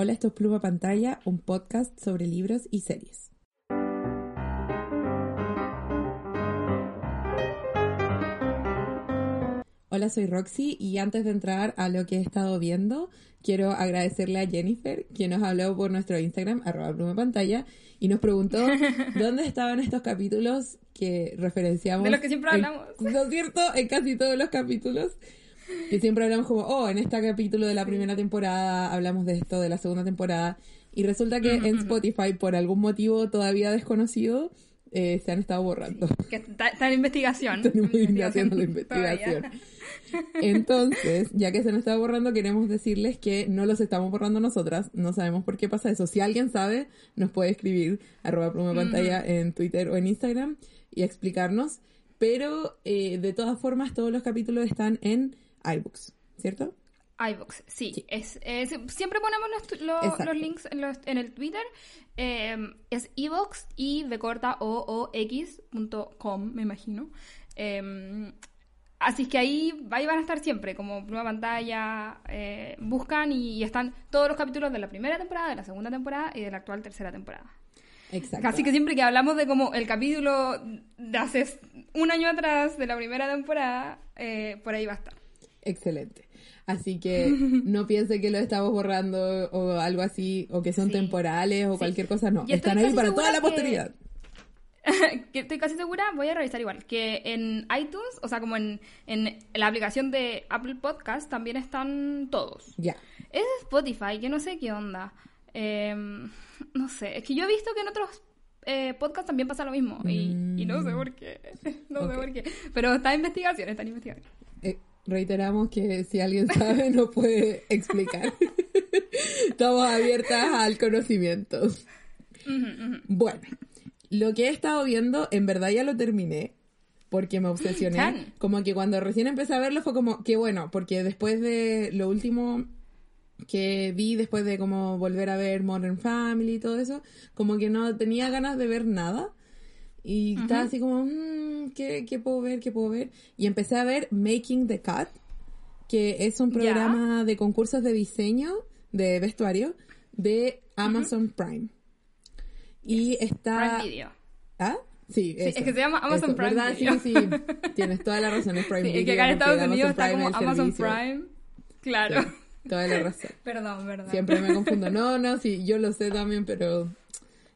Hola, esto es Pluma Pantalla, un podcast sobre libros y series. Hola, soy Roxy y antes de entrar a lo que he estado viendo, quiero agradecerle a Jennifer, quien nos habló por nuestro Instagram, arroba Pluma Pantalla, y nos preguntó dónde estaban estos capítulos que referenciamos. De los que siempre hablamos. ¿No es cierto? En casi todos los capítulos. Que siempre hablamos como, oh, en este capítulo de la primera temporada hablamos de esto, de la segunda temporada. Y resulta que en Spotify, por algún motivo todavía desconocido, eh, se han estado borrando. que está, en investigación. Estamos haciendo la investigación. Entonces, ya que se nos está borrando, queremos decirles que no los estamos borrando nosotras. No sabemos por qué pasa eso. Si alguien sabe, nos puede escribir arroba pluma pantalla en Twitter o en Instagram y explicarnos. Pero eh, de todas formas, todos los capítulos están en iBooks, ¿cierto? iBooks, sí. Es, siempre ponemos los, los, links en, el Twitter. Em, es iBooks y de corta o, o x.com, me imagino. Em, así que ahí, ahí van a estar siempre, como nueva pantalla. Eh, buscan y, están todos los capítulos de la primera temporada, de la segunda temporada y de la actual tercera temporada. Exacto. Así que siempre que hablamos de como el capítulo de hace un año atrás de la primera temporada, eh, por ahí va a estar. Excelente. Así que no piense que lo estamos borrando o algo así, o que son temporales o cualquier cosa, no. Están ahí para toda la posteridad. Que... estoy casi segura, voy a revisar igual, que en iTunes, o sea, como en, la aplicación de Apple Podcast, también están todos. Ya. Es Spotify, que no sé qué onda. Em, no sé, es que yo he visto que en otros eh, podcasts también pasa lo mismo y, no sé mm. por qué. No sé por qué. Pero está en investigación, está en investigación. Eh, reiteramos que si alguien sabe nos puede explicar. Estamos abiertas al conocimiento. Bueno, lo que he estado viendo, en verdad ya lo terminé. Porque me obsesioné. Como que cuando recién empecé a verlo fue como, que bueno, porque después de lo último que vi, después de como volver a ver Modern Family y todo eso, como que no tenía ganas de ver nada. Y estaba así como, mmm, ¿qué, ¿qué, puedo ver? ¿Qué puedo ver? Y empecé a ver Making the Cut, que es un programa de concursos de diseño, de vestuario, de Amazon Prime. Y está... Prime Video. ¿Ah? Sí, es que se llama Amazon Prime ¿verdad? Video. Sí, sí, tienes toda la razón, es Prime Video. Es que acá en Estados Unidos está como Amazon Prime. Claro. toda la razón. perdón, perdón. Siempre me confundo. No, no, sí, yo lo sé también, pero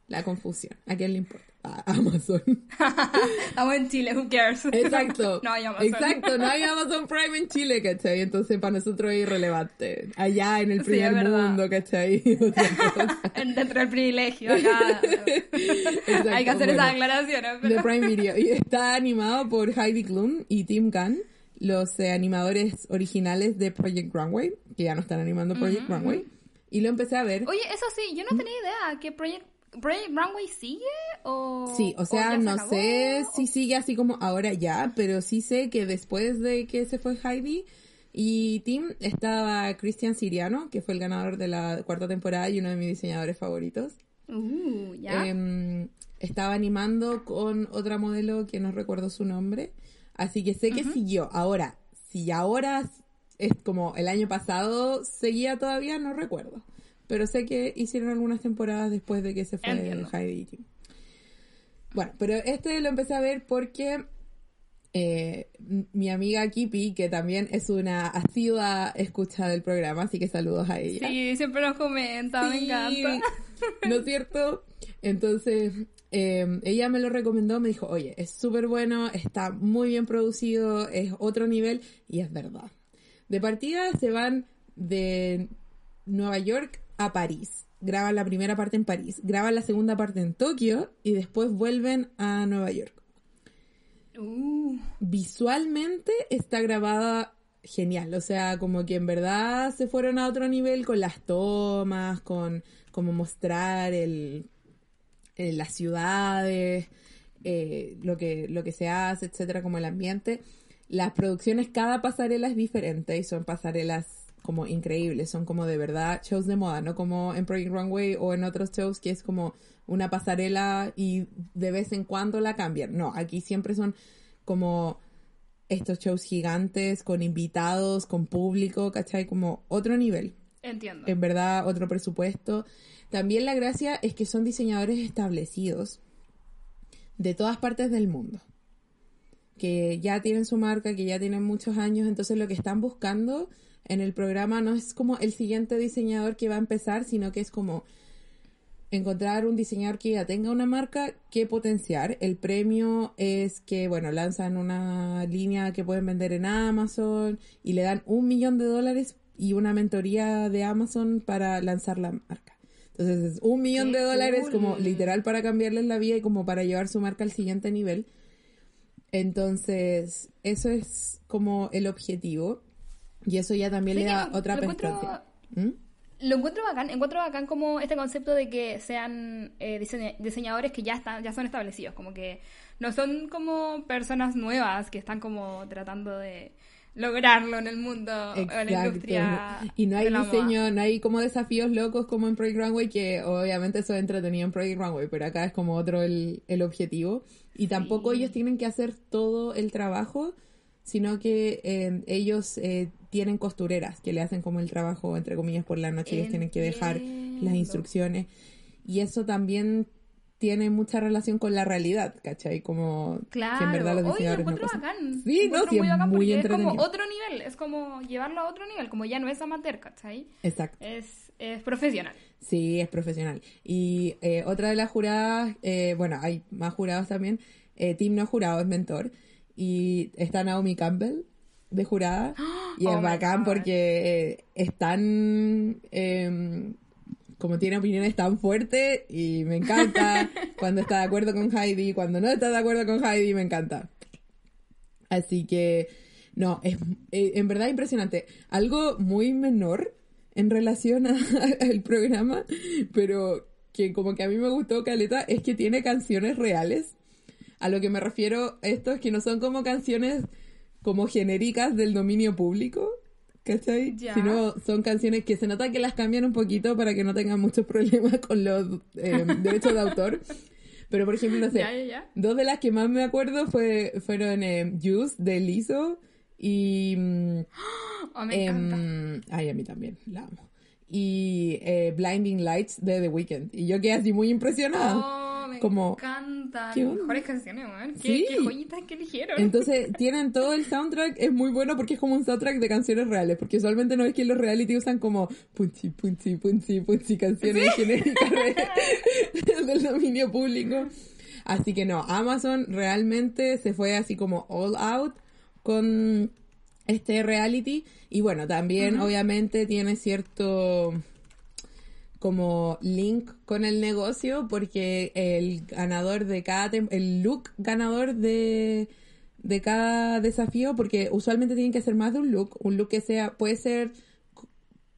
la confusión. ¿A quién le importa? A Amazon. Estamos en Chile, who cares? Exacto. no hay Amazon. Exacto, no hay Amazon Prime en Chile, ¿cachai? Entonces para nosotros es irrelevante. Allá en el primer mundo, ¿cachai? Dentro del privilegio, acá. hay que hacer esas aclaraciones. De Prime Video. Y está animado por Heidi Klum y Tim Gunn, los eh, animadores originales de Project Runway, que ya no están animando Project Runway. Y lo empecé a ver. Oye, eso sí, yo no tenía idea que ¿Project Runway sigue o...? Sí, o sea, no sé si sigue así como ahora ya, pero sí sé que después de que se fue Heidi y Tim estaba Christian Siriano, que fue el ganador de la cuarta temporada y uno de mis diseñadores favoritos. Uh, ¿ya? Em, estaba animando con otra modelo que no recuerdo su nombre, así que sé que siguió. Ahora, si ahora es como el año pasado seguía todavía, no recuerdo. Pero sé que hicieron algunas temporadas después de que se fue el Heidi Bueno, pero este lo empecé a ver porque eh, mi amiga Kipi, que también es una asidua escucha del programa, así que saludos a ella. Sí, siempre nos comenta, me encanta. ¿No es cierto? Entonces, eh, ella me lo recomendó, me dijo, oye, es súper bueno, está muy bien producido, es otro nivel, y es verdad. De partida se van de Nueva York a París. Graban la primera parte en París, graban la segunda parte en Tokio y después vuelven a Nueva York. Uh. Visualmente está grabada genial, o sea, como que en verdad se fueron a otro nivel con las tomas, con como mostrar el, las ciudades, eh, lo, que, lo que se hace, etcétera, como el ambiente. Las producciones, cada pasarela es diferente y son pasarelas como increíbles, son como de verdad shows de moda, no como en Project Runway o en otros shows que es como una pasarela y de vez en cuando la cambian. No, aquí siempre son como estos shows gigantes con invitados, con público, ¿cachai? Como otro nivel. Entiendo. En verdad, otro presupuesto. También la gracia es que son diseñadores establecidos de todas partes del mundo. Que ya tienen su marca, que ya tienen muchos años. Entonces lo que están buscando en el programa no es como el siguiente diseñador que va a empezar, sino que es como encontrar un diseñador que ya tenga una marca que potenciar. El premio es que, bueno, lanzan una línea que pueden vender en Amazon y le dan un millón de dólares y una mentoría de Amazon para lanzar la marca. Entonces, es un millón de dólares como literal para cambiarles la vida y como para llevar su marca al siguiente nivel. Entonces, eso es como el objetivo. Y eso ya también le da otra perspectiva. ¿Mm? Lo encuentro bacán, encuentro bacán como este concepto de que sean eh, diseñadores que ya están, ya son establecidos, como que no son como personas nuevas que están como tratando de lograrlo en el mundo, en la industria. Y no hay diseño, no hay como desafíos locos como en Project Runway, que obviamente eso es entretenido en Project Runway, pero acá es como otro el, el objetivo. Y tampoco ellos tienen que hacer todo el trabajo, sino que eh, ellos eh, tienen costureras que le hacen como el trabajo, entre comillas, por la noche. Ellos tienen que dejar las instrucciones. Y eso también tiene mucha relación con la realidad, ¿cachai? Como claro. que en verdad los diseñadores Oye, no bacán. Sí, no, sí, muy, es muy entretenido. Es como otro nivel, es como llevarlo a otro nivel, como ya no es amateur, ¿cachai? Exacto. Es, es profesional. Sí, es profesional. Y eh, otra de las juradas, eh, bueno, hay más jurados también, eh, Tim no jurado, es mentor, y está Naomi Campbell de jurada, y es oh bacán porque es tan... Em, como tiene opiniones tan fuertes y me encanta cuando está de acuerdo con Heidi, cuando no está de acuerdo con Heidi, me encanta. Así que, no, es eh, en verdad impresionante. Algo muy menor en relación al programa, pero que como que a mí me gustó Caleta, es que tiene canciones reales. A lo que me refiero esto es que no son como canciones como genéricas del dominio público, ¿cachai? Ya. Sino son canciones que se nota que las cambian un poquito para que no tengan muchos problemas con los eh, derechos de autor. Pero, por ejemplo, no sé, dos de las que más me acuerdo fue, fueron eh, Juice de Lizzo y... Oh, me em, Ay, a mí también, la amo. Y eh, Blinding Lights de The Weeknd. Y yo quedé así muy impresionada. Oh como, cantan. Mejores canciones, ¿Qué, ¿Qué, joyitas que eligieron. Entonces, tienen todo el soundtrack, es muy bueno porque es como un soundtrack de canciones reales, porque usualmente no es que los reality usan como punchi, punchi, punchi, punchi, canciones genéricas del dominio público. Así que no, Amazon realmente se fue así como all out con este reality. Y bueno, también obviamente tiene cierto como link con el negocio porque el ganador de cada el look ganador de, de cada desafío porque usualmente tienen que hacer más de un look un look que sea puede ser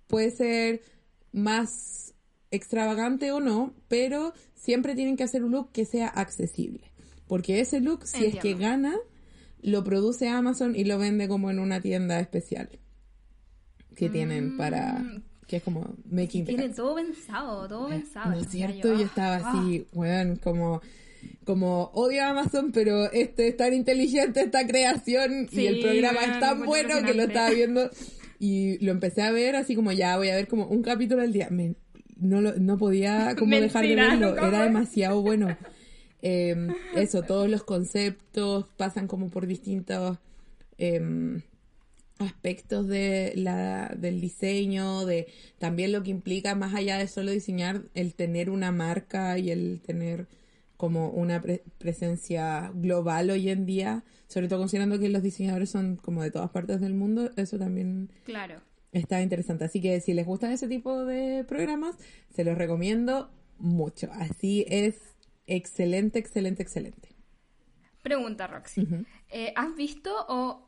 puede ser más extravagante o no pero siempre tienen que hacer un look que sea accesible porque ese look si es que gana lo produce Amazon y lo vende como en una tienda especial que tienen para mm, que es como making Tiene todo pensado, todo pensado. ¿No es cierto? Yo, estaba así, bueno, como como odio a Amazon, pero este es tan inteligente esta creación y el programa es tan bueno que lo estaba viendo y lo empecé a ver así como ya voy a ver como un capítulo al día. no, lo, no podía como dejar de verlo, era demasiado bueno. Em, eso, todos los conceptos pasan como por distintos... Eh, aspectos de la, del diseño, de también lo que implica más allá de solo diseñar, el tener una marca y el tener como una presencia global hoy en día, sobre todo considerando que los diseñadores son como de todas partes del mundo, eso también claro. está interesante. Así que si les gustan ese tipo de programas, se los recomiendo mucho. Así es excelente, excelente, excelente. Pregunta, Roxy. Eh, ¿Has visto o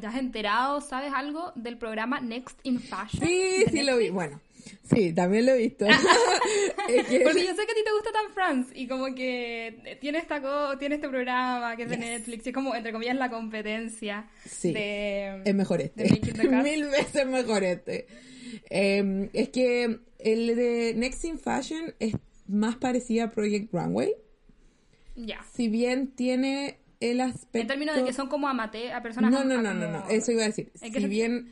¿Te has enterado, sabes algo del programa Next in Fashion? Sí, sí lo vi. Bueno, sí, también lo he visto. Porque yo sé que a ti te gusta tan France y como que tiene, esta tiene este programa que es de Netflix y es como, entre comillas, la competencia sí, de... Es mejor este. Mil veces mejor este. Em, es que el de Next in Fashion es más parecido a Project Runway. Ya. Si bien tiene el aspecto... En términos de que son como amate a personas... No, no, no, no, no, eso iba a decir. Si bien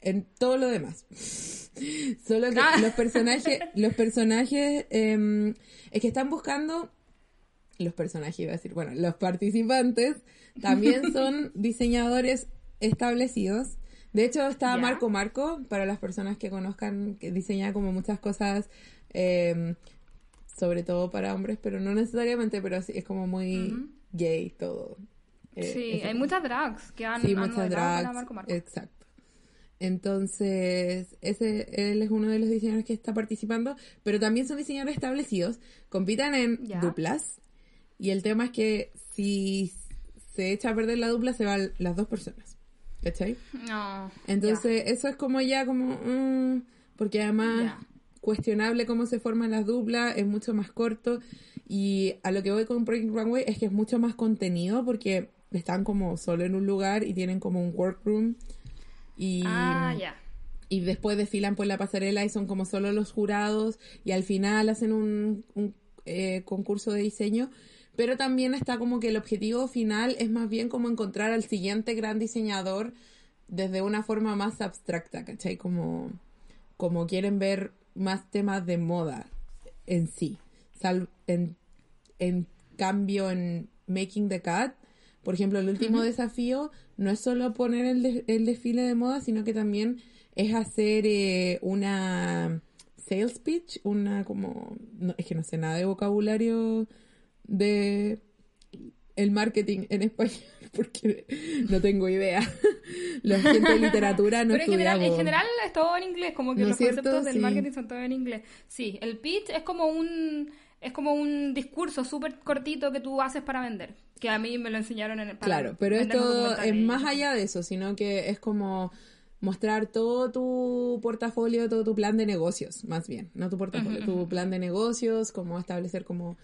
en todo lo demás. Solo que ah. los personajes, los personajes, em, es que están buscando, los personajes, iba a decir, bueno, los participantes también son diseñadores establecidos. De hecho, está Marco Marco, para las personas que conozcan, que diseña como muchas cosas, em, sobre todo para hombres, pero no necesariamente, pero es como muy gay todo. Eh, sí, hay muchas drags que han, sí, muchas drags, Marco Marco. Exacto. Entonces, ese, él es uno de los diseñadores que está participando, pero también son diseñadores establecidos, compitan en duplas, y el tema es que si se echa a perder la dupla, se van las dos personas. ¿Cachai? No. Entonces, eso es como ya como... Mm, porque además, cuestionable cómo se forman las duplas, es mucho más corto, y a lo que voy con Project Runway es que es mucho más contenido, porque están como solo en un lugar y tienen como un workroom y, ah, y después desfilan por la pasarela y son como solo los jurados y al final hacen un, eh, concurso de diseño. Pero también está como que el objetivo final es más bien como encontrar al siguiente gran diseñador desde una forma más abstracta, ¿cachai? Como, como quieren ver más temas de moda en sí. en, en cambio, en Making the Cut, por ejemplo, el último desafío no es solo poner el, el, desfile de moda, sino que también es hacer eh, una sales pitch, una como... es que no sé nada de vocabulario de el marketing en español porque no tengo idea. Los gente de literatura no Pero en general, en general es todo en inglés, como que los conceptos del marketing son todos en inglés. Sí, el pitch es como un es como un discurso súper cortito que tú haces para vender, que a mí me lo enseñaron en el Claro, pero esto es más allá de eso, sino que es como mostrar todo tu portafolio, todo tu plan de negocios, más bien, no tu portafolio, tu plan de negocios, cómo establecer como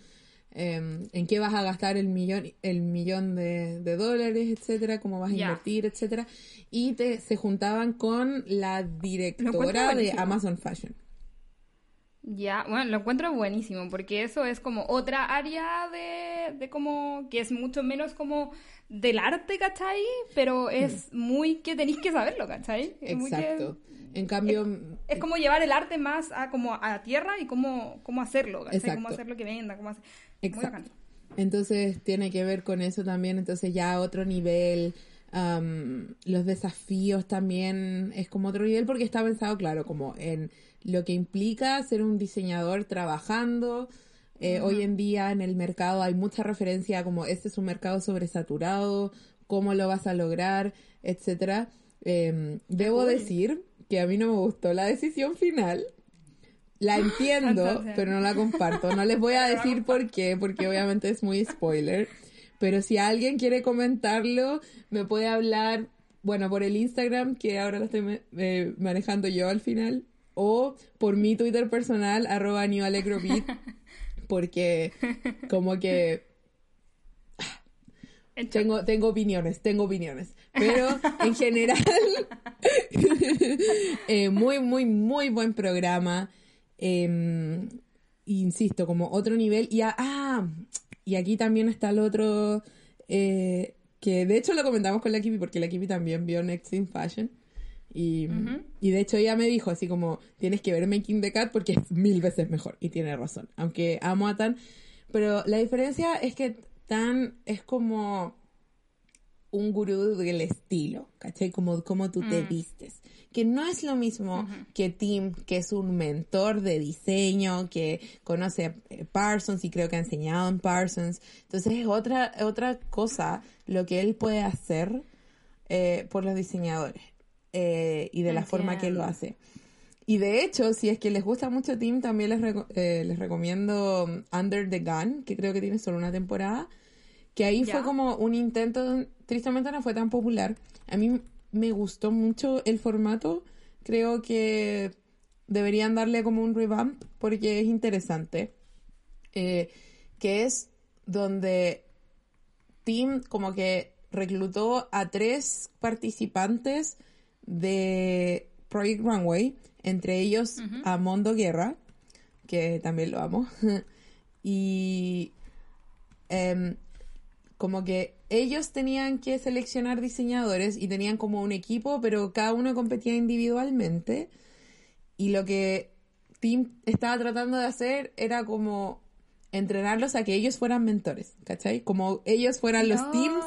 em, en qué vas a gastar el millón, el millón de, dólares, etcétera, cómo vas a invertir, etcétera, y te, se juntaban con la directora de Amazon Fashion. Ya, bueno, lo encuentro buenísimo, porque eso es como otra área de, de como, que es mucho menos como del arte, ¿cachai? Pero es muy que tenéis que saberlo, ¿cachai? Exacto. en cambio... Es, como llevar el arte más a como a tierra y cómo, cómo hacerlo, ¿cachai? Cómo hacerlo que venda, cómo hacer... Exacto. Entonces tiene que ver con eso también, entonces ya otro nivel... los desafíos también es como otro nivel porque está pensado, claro, como en lo que implica ser un diseñador trabajando. Eh, hoy en día en el mercado hay mucha referencia como este es un mercado sobresaturado, cómo lo vas a lograr, etcétera. Em, debo decir que a mí no me gustó la decisión final. La entiendo, pero no la comparto. No les voy a decir por qué, porque obviamente es muy spoiler. Pero si alguien quiere comentarlo, me puede hablar, bueno, por el Instagram, que ahora lo estoy eh, manejando yo al final, o por mi Twitter personal, arroba newalegrobit, porque como que tengo, tengo opiniones, tengo opiniones. Pero en general, eh, muy, muy, muy buen programa. Em, insisto, como otro nivel. Y, ah, y aquí también está el otro, eh, que de hecho lo comentamos con la Kipi, porque la Kipi también vio Next in Fashion. Y, de hecho ella me dijo así como, tienes que ver Making the Cat porque es mil veces mejor. Y tiene razón, aunque amo a Tan. Pero la diferencia es que Tan es como un gurú del estilo, ¿cachai? Como, como tú te mm. vistes. Que no es lo mismo que Tim, que es un mentor de diseño, que conoce a Parsons y creo que ha enseñado en Parsons. Entonces es otra, otra cosa lo que él puede hacer eh, por los diseñadores. Eh, y de la forma que lo hace. Y de hecho, si es que les gusta mucho Tim, también les, eh, les recomiendo Under the Gun, que creo que tiene solo una temporada, que ahí fue como un intento, tristemente no fue tan popular. A mí me gustó mucho el formato, creo que deberían darle como un revamp porque es interesante, eh, que es donde Tim como que reclutó a tres participantes de Project Runway, entre ellos a Mondo Guerra, que también lo amo, y em, como que ellos tenían que seleccionar diseñadores y tenían como un equipo, pero cada uno competía individualmente. Y lo que Tim estaba tratando de hacer era como entrenarlos a que ellos fueran mentores, ¿cachai? Como ellos fueran los teams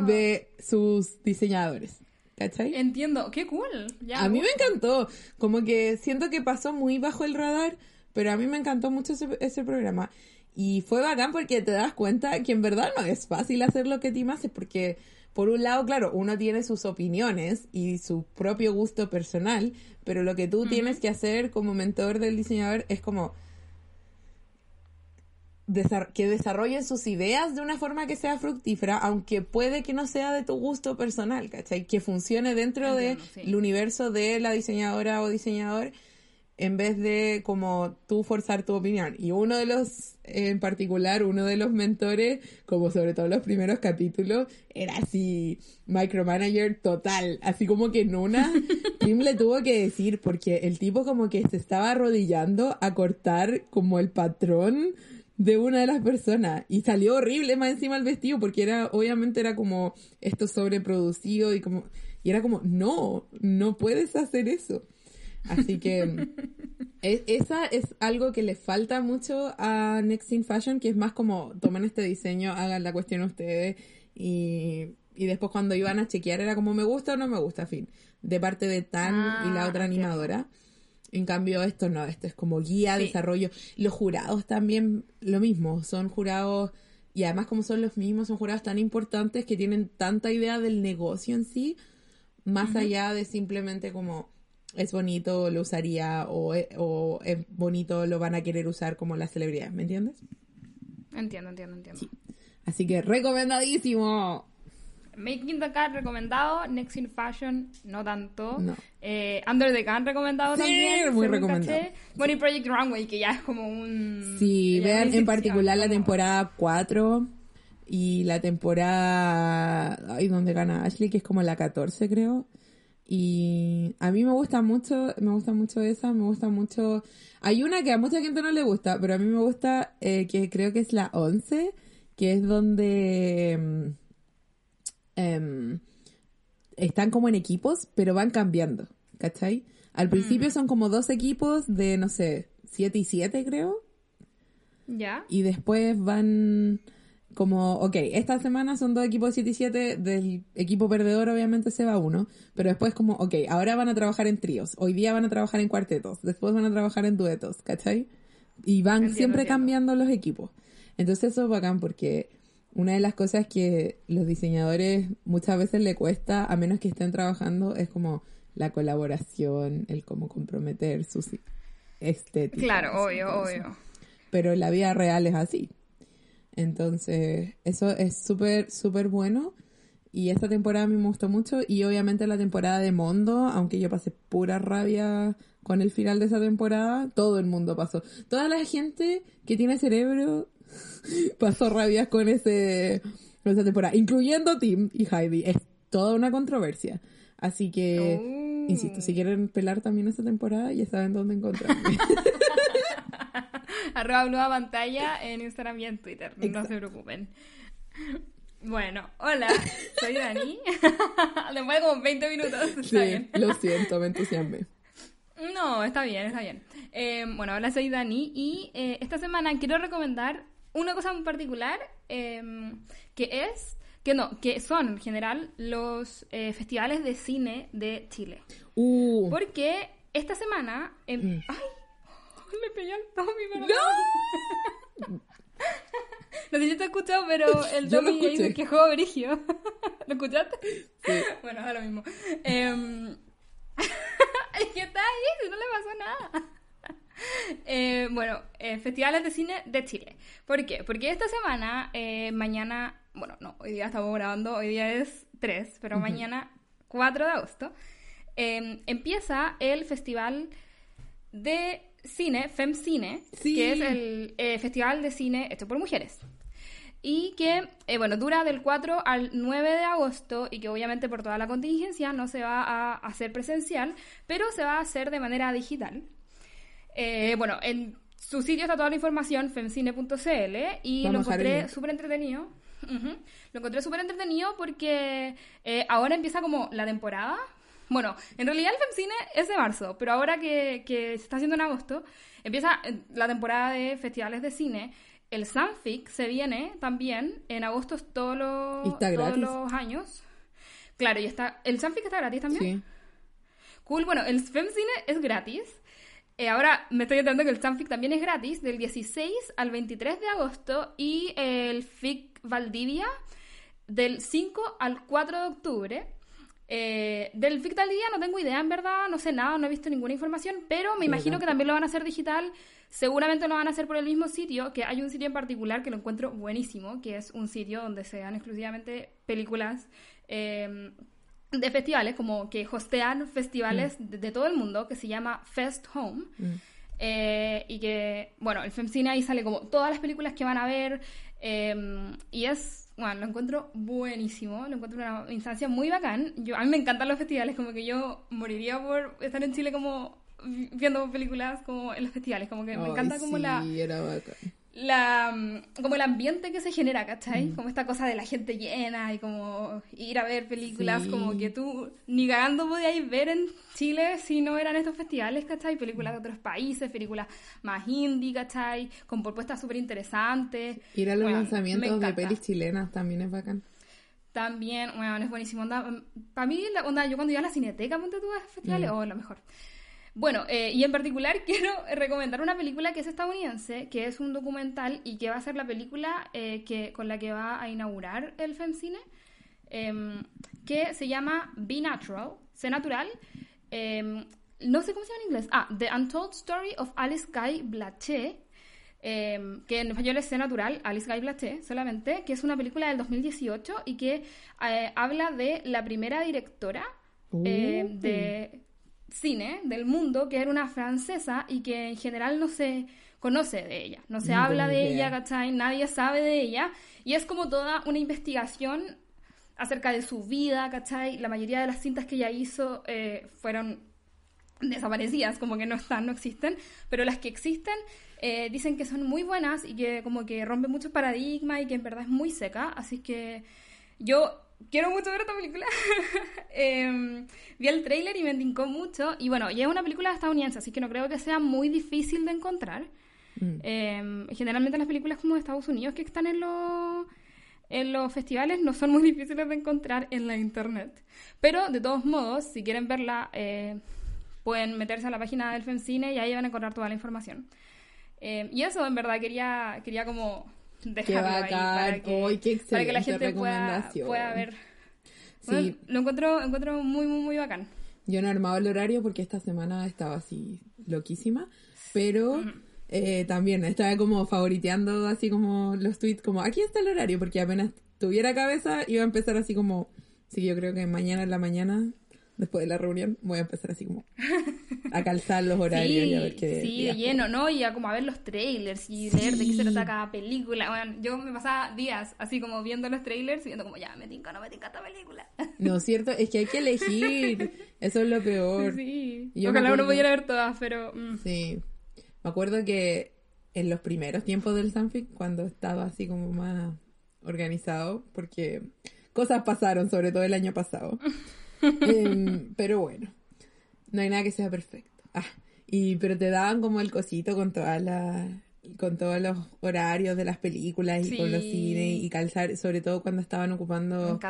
de sus diseñadores. ¿Cachai? Entiendo, qué cool. a mí me encantó, como que siento que pasó muy bajo el radar, pero a mí me encantó mucho ese, programa. Y fue bacán porque te das cuenta que en verdad no es fácil hacer lo que Tim hace, porque por un lado, claro, uno tiene sus opiniones y su propio gusto personal, pero lo que tú tienes que hacer como mentor del diseñador es como que desarrollen sus ideas de una forma que sea fructífera, aunque puede que no sea de tu gusto personal, ¿cachai? Que funcione dentro del universo de la diseñadora o diseñador en vez de como tú forzar tu opinión. Y uno de los, en particular, uno de los mentores, como sobre todo los primeros capítulos, era así, micromanager total. Así como que en una, Kim le tuvo que decir, porque el tipo como que se estaba arrodillando a cortar como el patrón de una de las personas. Y salió horrible más encima el vestido porque era obviamente era como esto sobreproducido y como y era como no no puedes hacer eso. Así que e, esa es algo que le falta mucho a Next in Fashion que es más como tomen este diseño hagan la cuestión ustedes y y después cuando iban a chequear era como me gusta o no me gusta fin. De parte de Tan y la ah, otra animadora en cambio, esto no, esto es como guía, desarrollo. Los jurados también lo mismo, son jurados, y además como son los mismos, son jurados tan importantes que tienen tanta idea del negocio en sí, más allá de simplemente como es bonito, lo usaría, o, o, es bonito, lo van a querer usar como las celebridades, ¿me entiendes? Entiendo, entiendo, entiendo. Así que recomendadísimo. Making the Cut recomendado, Next in Fashion no tanto. Eh, Under the Gun recomendado sí, también. muy recomendado. Bueno, y Project Runway, que ya es como un... Sí, vean en particular la temporada 4 y la temporada... Ay, donde gana Ashley, que es como la 14 creo. Y a mí me gusta mucho, me gusta mucho esa, me gusta mucho... Hay una que a mucha gente no le gusta, pero a mí me gusta, eh, que creo que es la 11, que es donde mm, Em, están como en equipos, pero van cambiando, ¿cachai? Al principio son como dos equipos de, no sé, 7 y 7 creo. Ya. Y después van como, ok, esta semana son dos equipos de 7 y 7, del equipo perdedor obviamente se va uno, pero después como, ok, ahora van a trabajar en tríos, hoy día van a trabajar en cuartetos, después van a trabajar en duetos, ¿cachai? Y van siempre cambiando los equipos. Entonces eso es bacán porque una de las cosas que los diseñadores muchas veces le cuesta, a menos que estén trabajando, es como la colaboración, el cómo comprometer sus estéticas. Claro, obvio, obvio. Pero la vida real es así. Entonces, eso es súper, súper bueno. Y esta temporada me gustó mucho. Y obviamente la temporada de Mondo, aunque yo pasé pura rabia con el final de esa temporada, todo el mundo pasó. Toda la gente que tiene cerebro pasó rabias con ese esa temporada, incluyendo Tim y Heidi. Es toda una controversia. Así que, oh. insisto, si quieren pelar también esta temporada, ya saben dónde encontrarme. Arroba nueva pantalla en Instagram y en Twitter. No se preocupen. Bueno, hola, soy Dani. Después de como 20 minutos. sí, lo siento, me entusiasmé. No, está bien, está bien. Eh, bueno, hola, soy Dani y eh, esta semana quiero recomendar una cosa en particular em, que es que no, que son en general los eh, festivales de cine de Chile. Uh. Porque esta semana. Mm. ¡Ay! Le pegué al Tommy. ¡No! no sé si te escuchado, pero el Tommy dice que juego Brigio. ¿Lo escuchaste? Sí. Bueno, es lo mismo. Eh, que está ahí, no le pasó nada. Eh, bueno, eh, festivales de cine de Chile. ¿Por qué? Porque esta semana, eh, mañana, bueno, no, hoy día estamos grabando, hoy día es 3, pero mañana 4 de agosto, em, empieza el festival de cine, FemCine, que es el festival de cine hecho por mujeres. Y que, bueno, dura del 4 al 9 de agosto y que obviamente por toda la contingencia no se va a hacer presencial, pero se va a hacer de manera digital. Eh, bueno, en su sitio está toda la información, femcine.cl, y lo encontré súper entretenido. Lo encontré súper entretenido porque eh, ahora empieza como la temporada. Bueno, en realidad el FemCine es de marzo, pero ahora que, que se está haciendo en agosto, empieza eh, la temporada de festivales de cine. El Sanfic se viene también en agosto todos los, todos los años. Claro, y está. ¿El Sanfic está gratis también? Sí. Cool, bueno, el FemCine es gratis. Eh, ahora me estoy enterando que el Sanfic también es gratis, del 16 al 23 de agosto, y el FIC Valdivia del 5 al 4 de octubre. Eh, del FIC Valdivia no tengo idea, en verdad, no sé nada, no he visto ninguna información, pero me imagino que también lo van a hacer digital. Seguramente lo van a hacer por el mismo sitio, que hay un sitio en particular que lo encuentro buenísimo, que es un sitio donde se dan exclusivamente películas eh, de festivales, como que hostean festivales mm. de, todo el mundo, que se llama Fest Home. Mm. Eh, y que, bueno, el FemCine ahí sale como todas las películas que van a ver. Em, y es, bueno, lo encuentro buenísimo, lo encuentro una instancia muy bacán. Yo, a mí me encantan los festivales, como que yo moriría por estar en Chile como viendo películas como en los festivales, como que me encanta como la... Era bacán la mm, como el ambiente que se genera, ¿cachai? Mm. Como esta cosa de la gente llena y como ir a ver películas como que tú ni cagando podías ver en Chile si no eran estos festivales, ¿cachai? Películas de otros países, películas más indie, ¿cachai? Con propuestas súper interesantes. Ir a los lanzamientos de pelis chilenas también es bacán. También, bueno, es buenísimo. Para mí, la onda, yo cuando iba a la cineteca, ponte tú a festivales, mm. oh, lo mejor. Bueno, eh, y en particular quiero recomendar una película que es estadounidense, que es un documental y que va a ser la película eh, que, con la que va a inaugurar el FemCine, em, que se llama Be Natural, Sé Natural. Em, no sé cómo se llama en inglés. Ah, The Untold Story of Alice Guy Blaché, em, que en español es Sé Natural, Alice Guy Blaché solamente, que es una película del 2018 y que eh, habla de la primera directora uh. de cine del mundo, que era una francesa y que en general no se conoce de ella, no se habla de ella, ¿cachai? Nadie sabe de ella y es como toda una investigación acerca de su vida, ¿cachai? La mayoría de las cintas que ella hizo eh, fueron desaparecidas, como que no están, no existen, pero las que existen eh, dicen que son muy buenas y que como que rompen muchos paradigmas y que en verdad es muy seca, así que yo quiero mucho ver esta película. Em, vi el tráiler y me indicó mucho. Y bueno, ya es una película estadounidense, así que no creo que sea muy difícil de encontrar. Mm. Em, generalmente las películas como de Estados Unidos que están en los en los festivales no son muy difíciles de encontrar en la internet. Pero de todos modos, si quieren verla, eh, pueden meterse a la página del FemCine y ahí van a encontrar toda la información. Em, y eso, en verdad, quería, quería como dejarlo ahí para que, para que la gente pueda, pueda ver. sí. Lo encuentro, encuentro muy, muy, muy bacán. Yo no he armado el horario porque esta semana estaba así loquísima, pero eh, también estaba como favoriteando así como los tweets, como aquí está el horario, porque apenas tuviera cabeza iba a empezar así como, sí, yo creo que mañana en la mañana después de la reunión, voy a empezar así como a calzar los horarios y a ver qué. Sí, de lleno, ¿no? Y a como a ver los trailers y leer de qué se trata cada película. Bueno, yo me pasaba días así como viendo los trailers y viendo como, ya, me tinca, no me tinca esta película. No, cierto, es que hay que elegir. Eso es lo peor. Sí. Yo Ojalá uno pudiera ver todas, pero. Mm. Sí. Me acuerdo que en los primeros tiempos del Sanfic, cuando estaba así como más organizado, porque cosas pasaron, sobre todo el año pasado. Em, pero bueno, no hay nada que sea perfecto. Ah, y, pero te daban como el cosito con todas las con todos los horarios de las películas y con los cines y calzar, sobre todo cuando estaban ocupando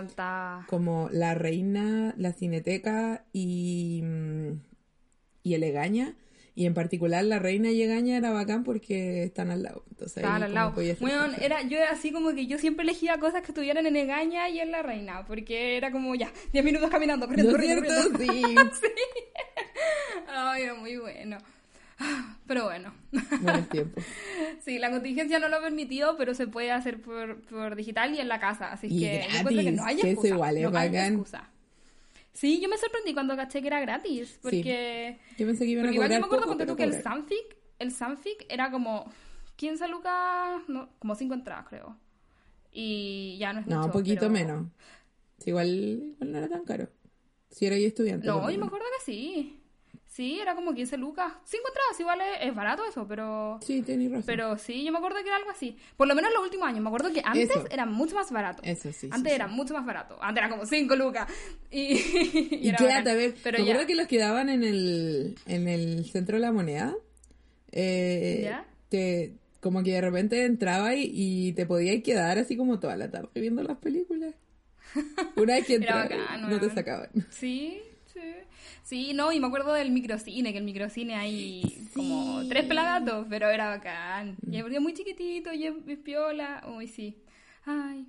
como La Reina, la Cineteca y, mm, y Elegaña y en particular la reina y Egaña era bacán porque están al lado. Estaban al lado. Bueno, era, yo así como que yo siempre elegía cosas que estuvieran en Egaña y en la reina, porque era como ya, 10 minutos caminando, corriendo, corriendo, Sí. Ay, era muy bueno. Pero bueno. Buen tiempo. Sí, la contingencia no lo ha permitido, pero se puede hacer por, por digital y en la casa. Así que yo que no hay excusa. igual es no hay excusa. Sí, yo me sorprendí cuando caché que era gratis, porque... Yo pensé que iban a cobrar igual yo me acuerdo poco, que el Sanfic, el Sanfic era como 15 lucas, no, como 5 entradas creo. Y ya no es No, un poquito menos. igual, igual no era tan caro. Si era yo estudiante. No, yo me acuerdo que sí. Sí, era como 15 lucas. Cinco entradas, igual es, barato eso, pero... Sí, tenés razón. Pero sí, yo me acuerdo que era algo así. Por lo menos en los últimos años. Me acuerdo que antes era mucho más barato. Eso sí. Antes era mucho más barato. Antes era como 5 lucas. Y, y, quédate a ver. Pero me acuerdo que los quedaban en el, en el centro de la moneda. Eh, ¿Ya? Te, como que de repente entraba y, te podías quedar así como toda la tarde viendo las películas. Una vez que entraba, no te sacaban. Sí, sí. Sí, no, y me acuerdo del microcine, que el microcine hay como tres pelagatos, pero era bacán. Y era muy chiquitito, y es piola. Uy, sí. Ay.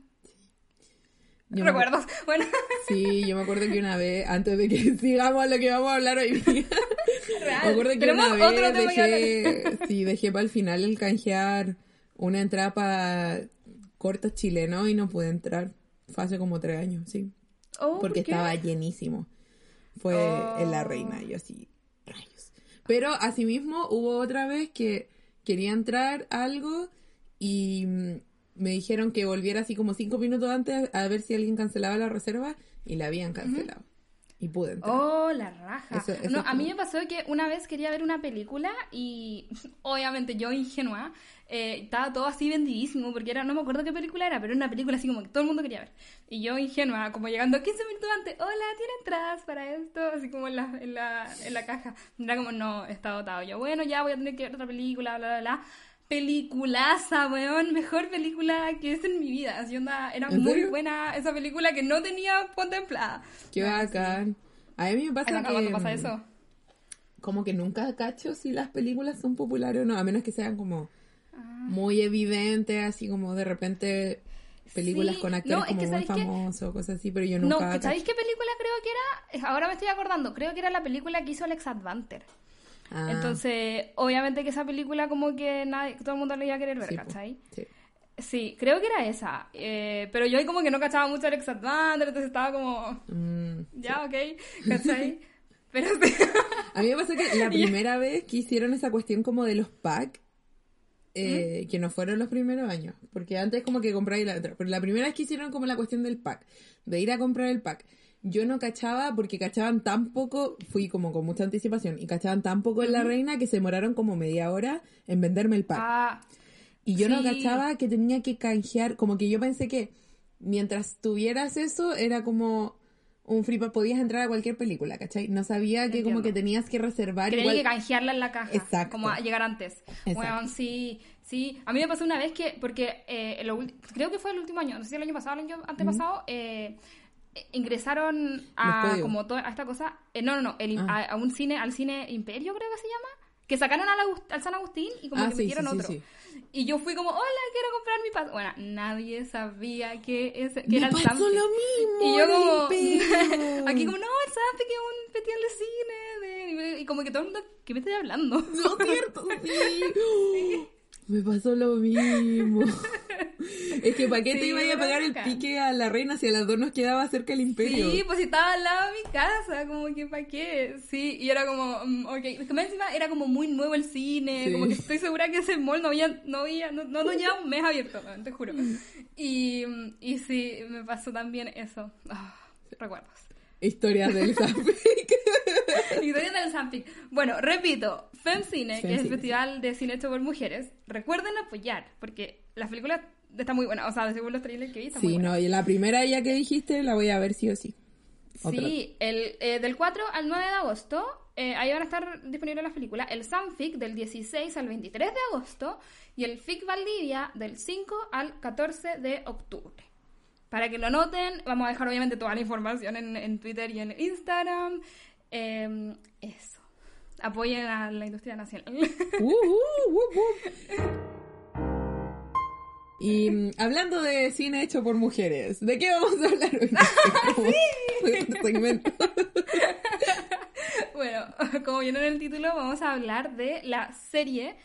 Recuerdos. Bueno. Sí, yo me acuerdo que una vez, antes de que sigamos lo que vamos a hablar hoy día, me acuerdo que una vez dejé, sí, dejé para el final el canjear una entrada para cortos chilenos y no pude entrar. Fue hace como tres años, sí. Oh, porque estaba llenísimo fue en La Reina, y así, rayos. Pero asimismo hubo otra vez que quería entrar algo y mm, me dijeron que volviera así como cinco minutos antes a ver si alguien cancelaba la reserva y la habían cancelado. Y pude entrar. Oh, la raja. no, a mí me pasó que una vez quería ver una película y obviamente yo ingenua eh, estaba todo así vendidísimo porque era, no me acuerdo qué película era, pero era una película así como que todo el mundo quería ver. Y yo ingenua, como llegando 15 minutos antes, hola, ¿tiene entradas para esto? Así como en la, en la, en la caja. Era como, no, está dotado. Yo, bueno, ya voy a tener que ver otra película, bla, bla, bla. Peliculaza, weón, mejor película que es en mi vida. Así onda, era muy buena esa película que no tenía contemplada. Qué bacán. A mí me pasa que... pasa mm, eso? Como que nunca cacho si las películas son populares o no, a menos que sean como muy evidente, así como de repente películas con actores como muy famosos, cosas así, pero yo nunca... No, ¿sabéis qué película creo que era? Ahora me estoy acordando, creo que era la película que hizo Alex Advanter. Ah. Entonces, obviamente que esa película como que nadie, todo el mundo le iba a querer ver, ¿cachai? Sí. Sí, creo que era esa. Eh, pero yo ahí como que no cachaba mucho Alex Advanter, entonces estaba como... Mm, ya, ok, ¿cachai? pero... a mí me pasó que la primera vez que hicieron esa cuestión como de los packs, eh, que no fueron los primeros años, porque antes como que compráis la otra, pero la primera vez que hicieron como la cuestión del pack, de ir a comprar el pack, yo no cachaba porque cachaban tan poco, fui como con mucha anticipación, y cachaban tan poco en la reina que se demoraron como media hora en venderme el pack. Ah, y yo no cachaba que tenía que canjear, como que yo pensé que mientras tuvieras eso era como un free podías entrar a cualquier película, ¿cachai? No sabía que como que tenías que reservar. Creía que canjearla en la caja. Exacto. Como a llegar antes. Bueno, sí, sí. A mí me pasó una vez que, porque eh, creo que fue el último año, no sé si el año pasado o el año antepasado, eh, ingresaron a como toda a esta cosa, eh, no, no, no, ah. a, un cine, al cine Imperio creo que se llama, que sacaron al, San Agustín y como ah, que metieron otro. Y yo fui como, hola, quiero comprar mi paso. Bueno, nadie sabía que, ese, que era el pasó lo mismo. Y yo como, aquí como, no, el Zampi que es un festival de cine. y como que todo el mundo, ¿qué me estoy hablando? No, cierto, sí. Me pasó lo mismo. es que ¿para qué te iba a pagar el pique a la reina si a las dos nos quedaba cerca el imperio? Sí, pues si estaba al lado de mi casa, como que ¿para qué? Sí, y era como, mm, ok, es que encima era como muy nuevo el cine, como que estoy segura que ese mall no había, no había, no, no, llevaba un mes abierto, te juro. Y, y sí, me pasó también eso. Ah, recuerdos. Historias del Zampic. Historias del Zampic. Bueno, repito, FemCine, que es el festival de cine hecho por mujeres, recuerden apoyar, porque las películas están muy buenas, o sea, según los trailers que vi, Sí, no, y la primera ya que dijiste la voy a ver sí o sí. Sí, el, eh, del 4 al 9 de agosto, eh, ahí van a estar disponibles las películas. El Sanfic del 16 al 23 de agosto y el FIC Valdivia del 5 al 14 de octubre. Para que lo noten, vamos a dejar obviamente toda la información en, Twitter y en Instagram. Em, eso. Apoyen a la industria nacional. Uh, uh, uh, y mm, hablando de cine hecho por mujeres, ¿de qué vamos a hablar hoy? segmento. bueno, como vieron en el título, vamos a hablar de la serie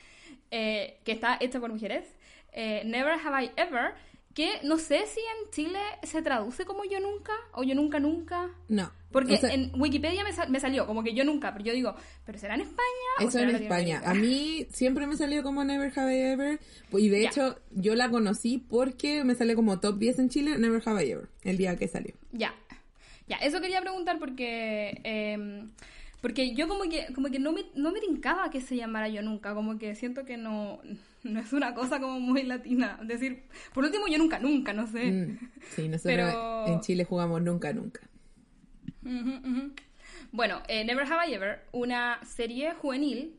eh, que está hecha por mujeres, eh, Never Have I Ever, que no sé si en Chile se traduce como yo nunca o yo nunca nunca. No. Porque en Wikipedia me, salió como que yo nunca, pero yo digo, ¿pero será en España? Eso en España. A mí siempre me salió como Never Have I Ever. Y de hecho, yo la conocí porque me sale como top 10 en Chile, Never Have I Ever, el día que salió. Ya. Ya, eso quería preguntar porque. Em, Porque yo como que, como que no me, no me tincaba que se llamara Yo Nunca, como que siento que no, no es una cosa como muy latina. Decir, por último, Yo Nunca, Nunca, no sé. Mm, sí, nosotros en Chile jugamos Nunca, Nunca. Bueno, eh, Never Have I Ever, una serie juvenil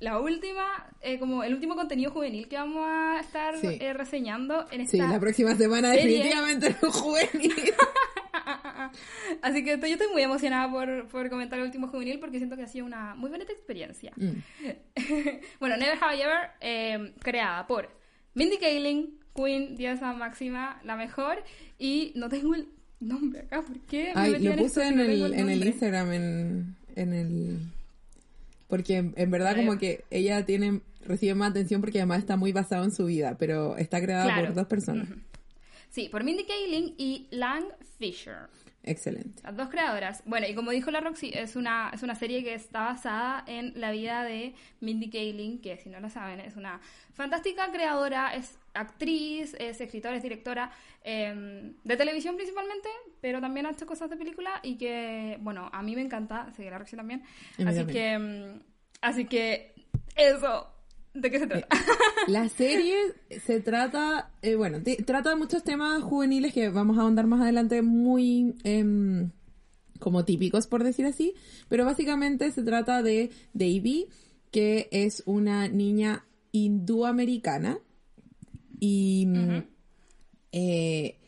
la última, eh, como el último contenido juvenil que vamos a estar eh, reseñando en esta Sí, la próxima semana definitivamente es juvenil. Así que yo estoy muy emocionada por, por, comentar el último juvenil porque siento que ha sido una muy bonita experiencia. Mm. bueno, Never Have I Ever, eh, creada por Mindy Kaling, Queen, diosa máxima, la mejor, y no tengo el nombre acá, ¿por qué? Ay, lo puse en, el, en el Instagram, en, en el porque en, verdad como que ella tiene recibe más atención porque además está muy basado en su vida, pero está creada por dos personas. Sí, por Mindy Kaling y Lang Fisher. Excelente. Las dos creadoras. Bueno, y como dijo la Roxy, es una, es una serie que está basada en la vida de Mindy Kaling, que si no la saben, es una fantástica creadora, es actriz, es escritora, es directora em, de televisión principalmente, pero también ha hecho cosas de película y que, bueno, a mí me encanta, que la Roxy también. Así que, em, así que, eso. ¿De qué se trata? Eh, la serie se trata, eh, bueno, trata de muchos temas juveniles que vamos a ahondar más adelante muy em, como típicos, por decir así, pero básicamente se trata de Davy, que es una niña hindúamericana y mm, eh,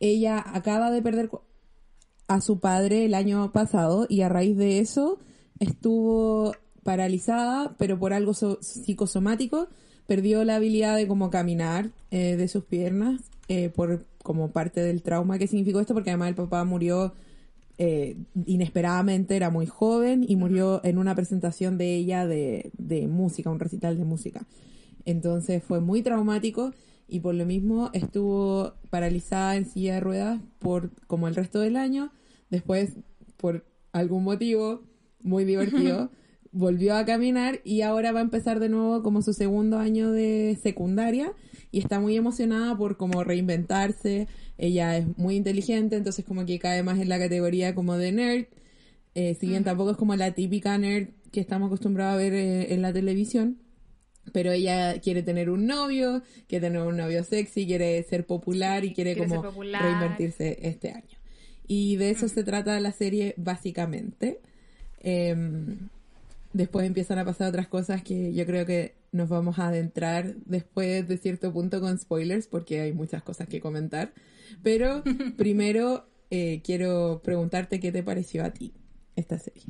ella acaba de perder a su padre el año pasado y a raíz de eso estuvo paralizada, pero por algo psicosomático, perdió la habilidad de como caminar eh, de sus piernas eh, por como parte del trauma que significó esto, porque además el papá murió eh, inesperadamente, era muy joven y murió en una presentación de ella de, de música, un recital de música. Entonces fue muy traumático y por lo mismo estuvo paralizada en silla de ruedas por como el resto del año. Después, por algún motivo muy divertido, volvió a caminar y ahora va a empezar de nuevo como su segundo año de secundaria y está muy emocionada por como reinventarse. Ella es muy inteligente, entonces como que cae más en la categoría como de nerd. Eh, si bien tampoco es como la típica nerd que estamos acostumbrados a ver eh, en la televisión, pero ella quiere tener un novio, quiere tener un novio sexy, quiere ser popular y quiere, como reinvertirse este año. Y de eso se trata la serie básicamente. Em, después empiezan a pasar otras cosas que yo creo que nos vamos a adentrar después de cierto punto con spoilers porque hay muchas cosas que comentar. Pero primero eh, quiero preguntarte qué te pareció a ti esta serie.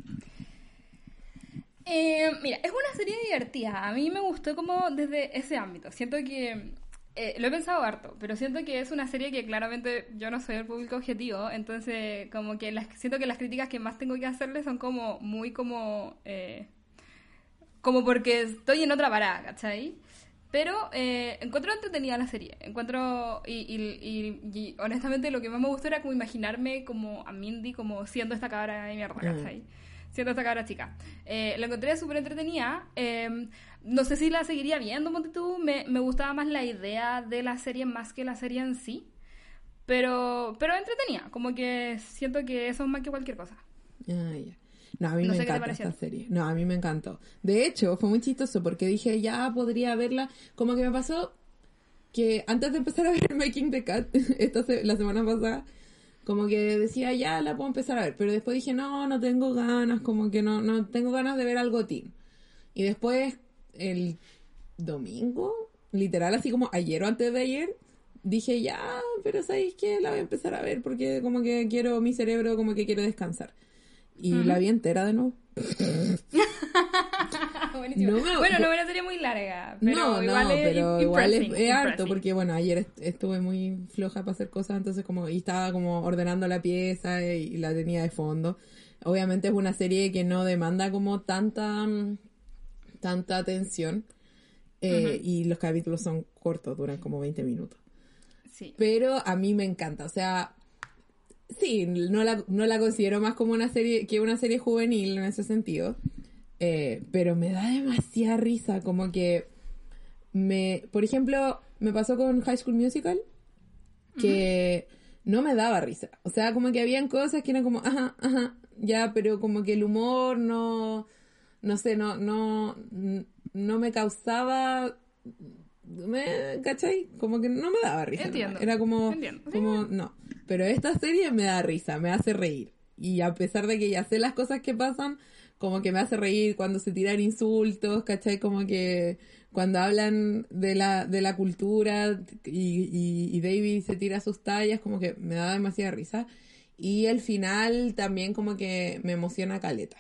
Eh, mira, es una serie divertida. A mí me gustó como desde ese ámbito. Siento que eh, lo he pensado harto, pero siento que es una serie que claramente yo no soy el público objetivo, entonces como que las, siento que las críticas que más tengo que hacerle son como muy como como porque estoy en otra parada, ¿cachai? Pero eh, encuentro entretenida la serie. Encuentro. Y, y, honestamente lo que más me gustó era como imaginarme como a Mindy como siendo esta cabra de mierda, mm. Siendo esta cabra chica. Eh, la encontré súper entretenida. Em, no sé si la seguiría viendo, Monte tú. Me, me gustaba más la idea de la serie más que la serie en sí. Pero, pero entretenida. Como que siento que eso es más que cualquier cosa. Ah, no, a mí me encanta esta serie. No, a mí me encantó. De hecho, fue muy chistoso porque dije, ya podría verla. Como que me pasó que antes de empezar a ver Making the Cat, esta la semana pasada, como que decía, ya la puedo empezar a ver. Pero después dije, no, no tengo ganas, como que no, no tengo ganas de ver algo teen. Y después, el domingo, literal, así como ayer o antes de ayer, dije, ya, pero ¿sabéis qué? La voy a empezar a ver porque como que quiero, mi cerebro como que quiero descansar y la vi entera de nuevo. bueno, no sería muy larga. Pero no, igual no, es pero igual es, harto porque, bueno, ayer estuve muy floja para hacer cosas, entonces como, y estaba como ordenando la pieza y, la tenía de fondo. Obviamente es una serie que no demanda como tanta, tanta atención eh, y los capítulos son cortos, duran como 20 minutos. Sí. Pero a mí me encanta, o sea, Sí, no la, no la considero más como una serie que una serie juvenil en ese sentido. Eh, pero me da demasiada risa, como que me, por ejemplo, me pasó con High School Musical que no me daba risa. O sea, como que habían cosas que eran como, ajá, ajá, ya, pero como que el humor no, no sé, no, no, no me causaba me, ¿cachai? Como que no me daba risa. Entiendo. Era como, como, no. Pero esta serie me da risa, me hace reír. Y a pesar de que ya sé las cosas que pasan, como que me hace reír cuando se tiran insultos, ¿cachai? Como que cuando hablan de la, de la cultura y, y, David se tira sus tallas, como que me da demasiada risa. Y el final también como que me emociona caleta.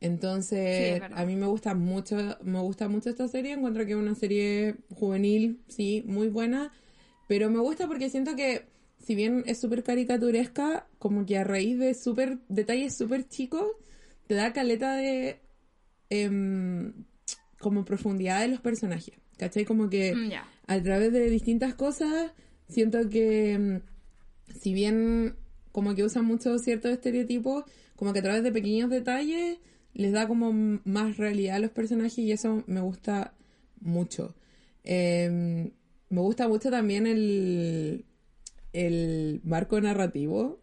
Entonces, a mí me gusta mucho, me gusta mucho esta serie, encuentro que es una serie juvenil, sí, muy buena, pero me gusta porque siento que si bien es súper caricaturesca, como que a raíz de super, detalles súper chicos, te da caleta de em, como profundidad de los personajes, ¿cachai? Como que mm, a través de distintas cosas, siento que em, si bien como que usan mucho ciertos estereotipos, como que a través de pequeños detalles les da como más realidad a los personajes y eso me gusta mucho. Em, me gusta mucho también el, el marco narrativo,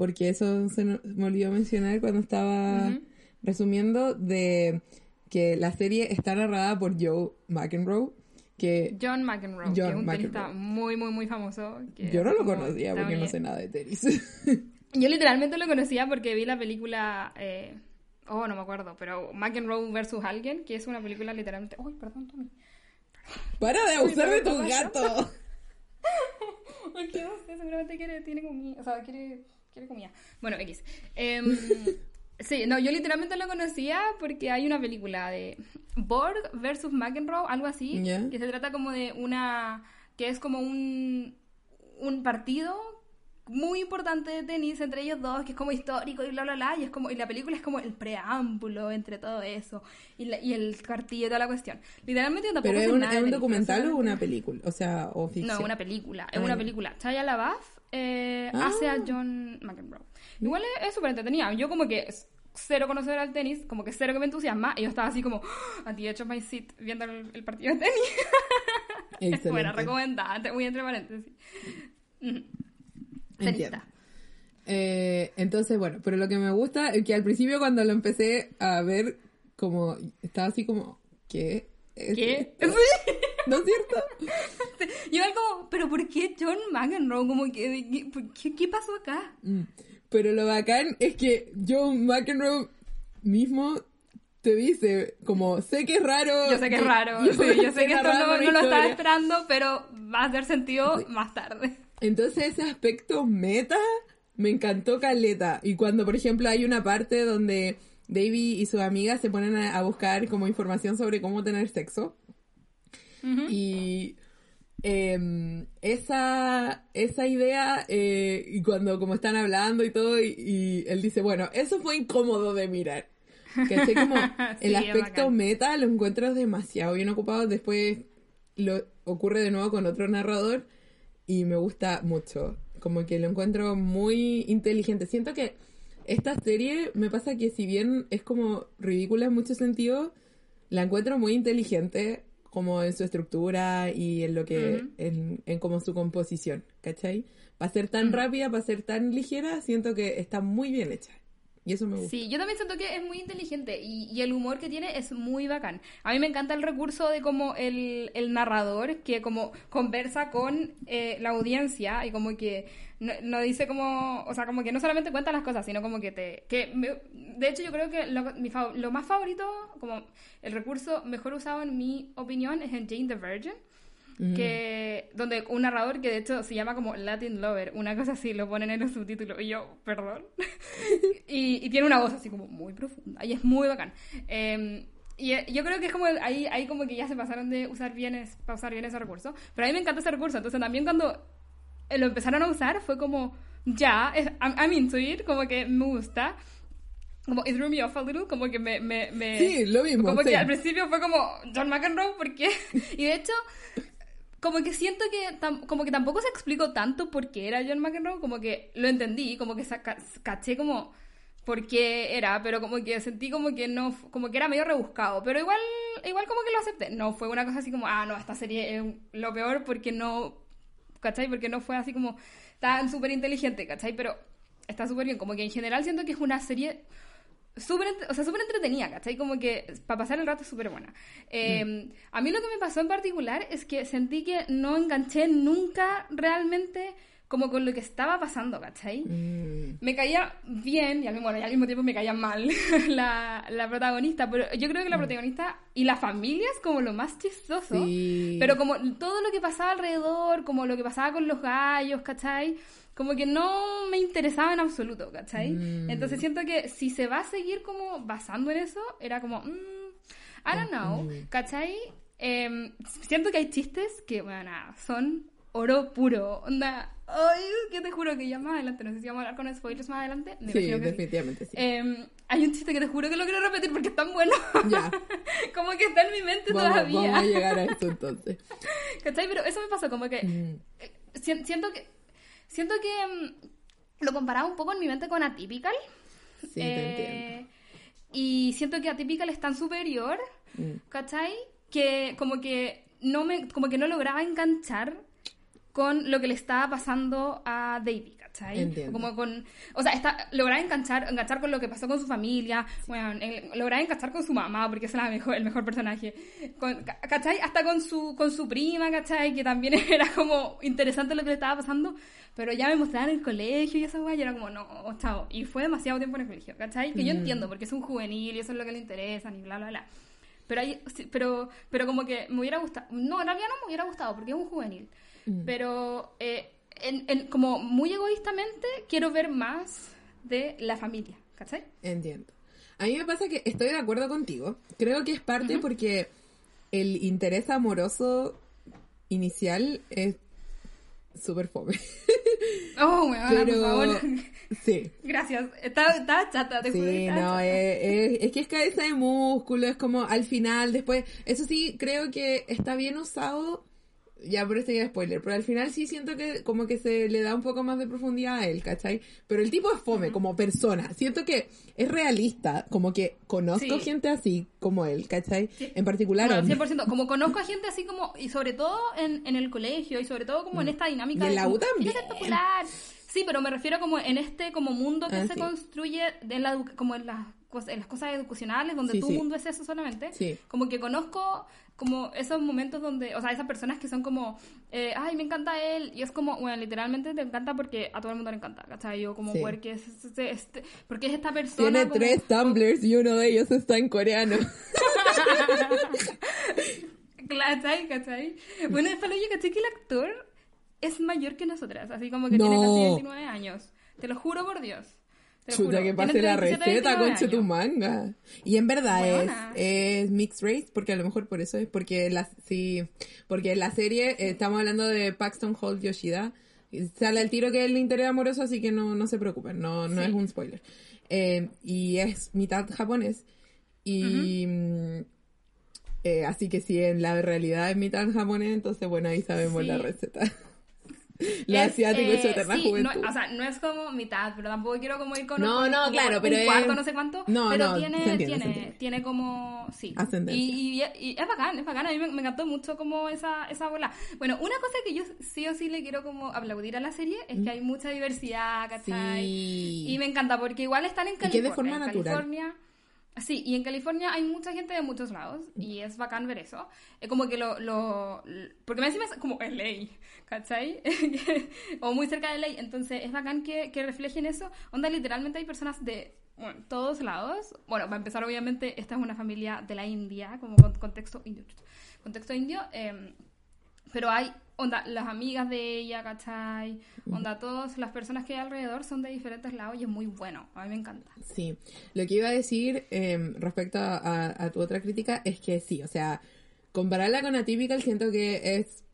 porque eso se me olvidó mencionar cuando estaba resumiendo de que la serie está narrada por Joe McEnroe. Que John McEnroe, que es un tenista muy, muy, muy famoso. Yo no lo conocía porque no sé nada de tenis. Yo literalmente lo conocía porque vi la película... Eh, Oh, no me acuerdo, pero McEnroe versus alguien, que es una película literalmente. ¡Uy, perdón, Tommy! ¡Para de abusar de tu gato! Porque no sé, seguramente quiere, tiene comida. O sea, quiere, quiere comida. Bueno, X. Em, sí, no, yo literalmente lo conocía porque hay una película de Borg versus McEnroe, algo así, que se trata como de una. que es como un. un partido muy importante de tenis entre ellos dos, que es como histórico y bla, bla, bla, y, es como, y la película es como el preámbulo entre todo eso, y, y el cartillo y toda la cuestión. Literalmente tampoco ¿Pero es un, ¿es un documental o una película? O sea, o ficción. No, una película, es una película. Chaya LaBeouf eh, ah. hace a John McEnroe. Igual es súper entretenida. Yo como que cero conocer al tenis, como que cero que me entusiasma, y yo estaba así como, a ti he hecho my seat viendo el, partido de tenis. es buena, recomendada, muy entre paréntesis. Eh, entonces, bueno, pero lo que me gusta es que al principio cuando lo empecé a ver, como, estaba así como, ¿qué? ¿Qué? ¿No es cierto? Yo era como, ¿pero por qué John McEnroe? Como ¿qué, ¿qué pasó acá? Mm. Pero lo bacán es que John McEnroe mismo te dice, como, sé que es raro. Yo sé que es raro. Yo, sé, yo sé que, esto no, no lo estaba esperando, pero va a hacer sentido más tarde. Entonces ese aspecto meta me encantó Caleta. Y cuando, por ejemplo, hay una parte donde Davy y sus amigas se ponen a, buscar como información sobre cómo tener sexo. Y em, esa, esa idea, eh, y cuando como están hablando y todo, y, él dice, bueno, eso fue incómodo de mirar. Que como el aspecto meta lo encuentro demasiado bien ocupado. Después lo ocurre de nuevo con otro narrador y me gusta mucho. Como que lo encuentro muy inteligente. Siento que esta serie me pasa que si bien es como ridícula en muchos sentidos, la encuentro muy inteligente como en su estructura y en lo que, en, en como su composición, ¿cachai? Para ser tan rápida, para ser tan ligera, siento que está muy bien hecha. Y eso me gusta. Sí, yo también siento que es muy inteligente y, el humor que tiene es muy bacán. A mí me encanta el recurso de como el, narrador que como conversa con eh, la audiencia y como que no, dice como, o sea, como que no solamente cuenta las cosas, sino como que te... Que de hecho yo creo que lo, lo más favorito, como el recurso mejor usado en mi opinión es en Jane the Virgin que donde un narrador que de hecho se llama como Latin Lover, una cosa así, lo ponen en los subtítulos y yo, perdón. y, tiene una voz así como muy profunda y es muy bacán. Em, y eh, yo creo que es como ahí, ahí como que ya se pasaron de usar bien, para usar bien ese recurso. Pero a mí me encanta ese recurso. Entonces también cuando lo empezaron a usar fue como, ya, I'm, into it, como que me gusta como it threw me off a little, como que me... me, me sí, lo mismo. Como que al principio fue como John McEnroe, porque... y de hecho, como que siento que como que tampoco se explicó tanto por qué era John McEnroe, como que lo entendí, como que caché como por qué era, pero como que sentí como que no, como que era medio rebuscado, pero igual, igual como que lo acepté. No fue una cosa así como, ah, no, esta serie es lo peor porque no, ¿cachai? Porque no fue así como tan súper inteligente, ¿cachai? Pero está súper bien. Como que en general siento que es una serie súper o sea, súper entretenida, ¿cachai? Como que para pasar el rato es súper buena. Eh, mm. A mí lo que me pasó en particular es que sentí que no enganché nunca realmente como con lo que estaba pasando, ¿cachai? Mm. Me caía bien, y al, mismo, y al mismo tiempo me caía mal la, la, protagonista, pero yo creo que la mm. protagonista y la familia es como lo más chistoso, pero como todo lo que pasaba alrededor, como lo que pasaba con los gallos, ¿cachai? Como que no me interesaba en absoluto, ¿cachai? Mm. Entonces siento que si se va a seguir como basando en eso, era como, I don't know, ¿cachai? Em, siento que hay chistes que, bueno, son oro puro. Onda, ay, que te juro que ya más adelante, no sé si vamos a hablar con spoilers más adelante. sí, definitivamente sí. Em, hay un chiste que te juro que lo quiero repetir porque es tan bueno. Ya. como que está en mi mente todavía. Vamos a llegar a esto entonces. ¿Cachai? Pero eso me pasó, como que mm. eh, siento que siento que em, lo comparaba un poco en mi mente con Atypical. Sí, te eh, entiendo. Y siento que Atypical es tan superior, mm. ¿cachai? Que como que no me como que no lograba enganchar con lo que le estaba pasando a David, ¿cachai? Entiendo. Como con, o sea, está, lograr enganchar, enganchar con lo que pasó con su familia, bueno, lograr enganchar con su mamá, porque es la mejor, el mejor personaje, con, ¿cachai? Hasta con su, con su prima, ¿cachai? Que también era como interesante lo que le estaba pasando, pero ya me mostraban en el colegio y esa weá, y era como, no, chao, y fue demasiado tiempo en el colegio, ¿cachai? Que yo mm. entiendo, porque es un juvenil y eso es lo que le interesa, y bla, bla, bla. Pero, hay, pero, pero como que me hubiera gustado, no, en realidad no me hubiera gustado, porque es un juvenil. Mm. Pero eh, en, como muy egoístamente quiero ver más de la familia, ¿cachai? Entiendo. A mí me pasa que estoy de acuerdo contigo. Creo que es parte porque el interés amoroso inicial es súper fome. Oh, bueno, Pero, por favor. Sí. Gracias. Estaba, chata, te Sí, no, es, es, que es cabeza de músculo, es como al final, después, eso sí, creo que está bien usado ya por este ya spoiler, pero al final sí siento que como que se le da un poco más de profundidad a él, ¿cachai? Pero el tipo es fome como persona, siento que es realista, como que conozco gente así como él, ¿cachai? En particular... Bueno, 100%, como conozco a gente así como, y sobre todo en, en el colegio, y sobre todo como en mm. esta dinámica... Y en la U también. Sí, pero me refiero como en este como mundo que ah, se construye en la, como en las, en las cosas educacionales, donde tu mundo es eso solamente. Como que conozco como esos momentos donde, o sea, esas personas que son como, eh, ay, me encanta él, y es como, bueno, literalmente te encanta porque a todo el mundo le encanta, ¿cachai? Yo como, porque, es, este, porque es esta persona... Tiene tres tumblers y uno de ellos está en coreano. ¿Cachai? ¿Cachai? Bueno, es para lo ¿cachai? Que el actor es mayor que nosotras, así como que tiene casi 29 años. Te lo juro por Dios. Chuta, que pase la receta, con tu manga. Y en verdad es, es, mixed race, porque a lo mejor por eso es, porque la, sí, porque la serie, eh, estamos hablando de Paxton Hall Yoshida, sale el tiro que es el interés amoroso, así que no, no se preocupen, no, no es un spoiler. Eh, y es mitad japonés, y... Eh, así que si en la realidad es mitad japonés, entonces bueno, ahí sabemos la receta. La asiático es, eterna sí, No, o sea, no es como mitad, pero tampoco quiero como ir con no, no, claro, pero un cuarto, no sé cuánto. No, pero tiene, tiene, tiene como, sí. Y, y, es bacán, es bacán. A mí me, encantó mucho como esa, esa bola. Bueno, una cosa que yo sí o sí le quiero como aplaudir a la serie es que hay mucha diversidad, ¿cachai? Y me encanta porque igual están en California. Y que de forma natural. California, Sí, y en California hay mucha gente de muchos lados y es bacán ver eso. Es como que lo... lo, porque me como es ley, ¿cachai? o muy cerca de ley. Entonces es bacán que, que reflejen eso. Onda, literalmente hay personas de todos lados. Bueno, para empezar, obviamente, esta es una familia de la India, como con contexto indio. Contexto indio. Eh, pero hay onda, las amigas de ella, ¿cachai? Onda, todas las personas que hay alrededor son de diferentes lados y es muy bueno. A mí me encanta. Sí. Lo que iba a decir em, respecto a, tu otra crítica es que sí, o sea, compararla con Atypical siento que es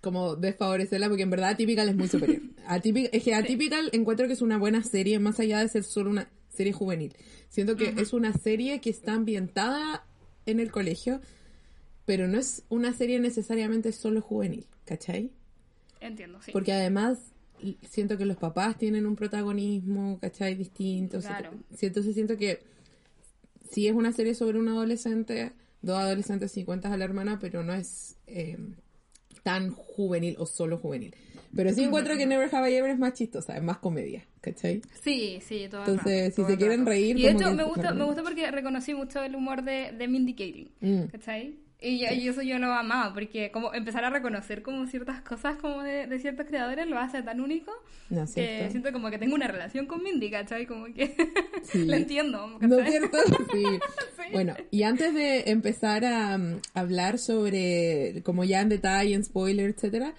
como desfavorecerla porque en verdad Atypical es muy superior. es que Atypical encuentro que es una buena serie más allá de ser solo una serie juvenil. Siento que es una serie que está ambientada en el colegio, pero no es una serie necesariamente solo juvenil. ¿Cachai? Entiendo, sí. Porque además siento que los papás tienen un protagonismo, ¿cachai? Distinto. Claro. Entonces siento que sí es una serie sobre un adolescente, dos adolescentes y cuentas a la hermana, pero no es eh, tan juvenil o solo juvenil. Pero sí encuentro que Never Have I Ever es más chistosa, es más comedia, ¿cachai? Sí, sí, todo Entonces, si se quieren reír... Y de hecho, me gusta, me gusta porque reconocí mucho el humor de, de Mindy Kaling, mm. ¿cachai? Y, eso yo lo amaba, porque como empezar a reconocer como ciertas cosas como de, ciertos creadores lo hace tan único no, que siento como que tengo una relación con Mindy, ¿cachai? Como que lo entiendo. ¿No es cierto? Sí. Bueno, y antes de empezar a, um, hablar sobre, como ya en detalle, en spoiler, etcétera,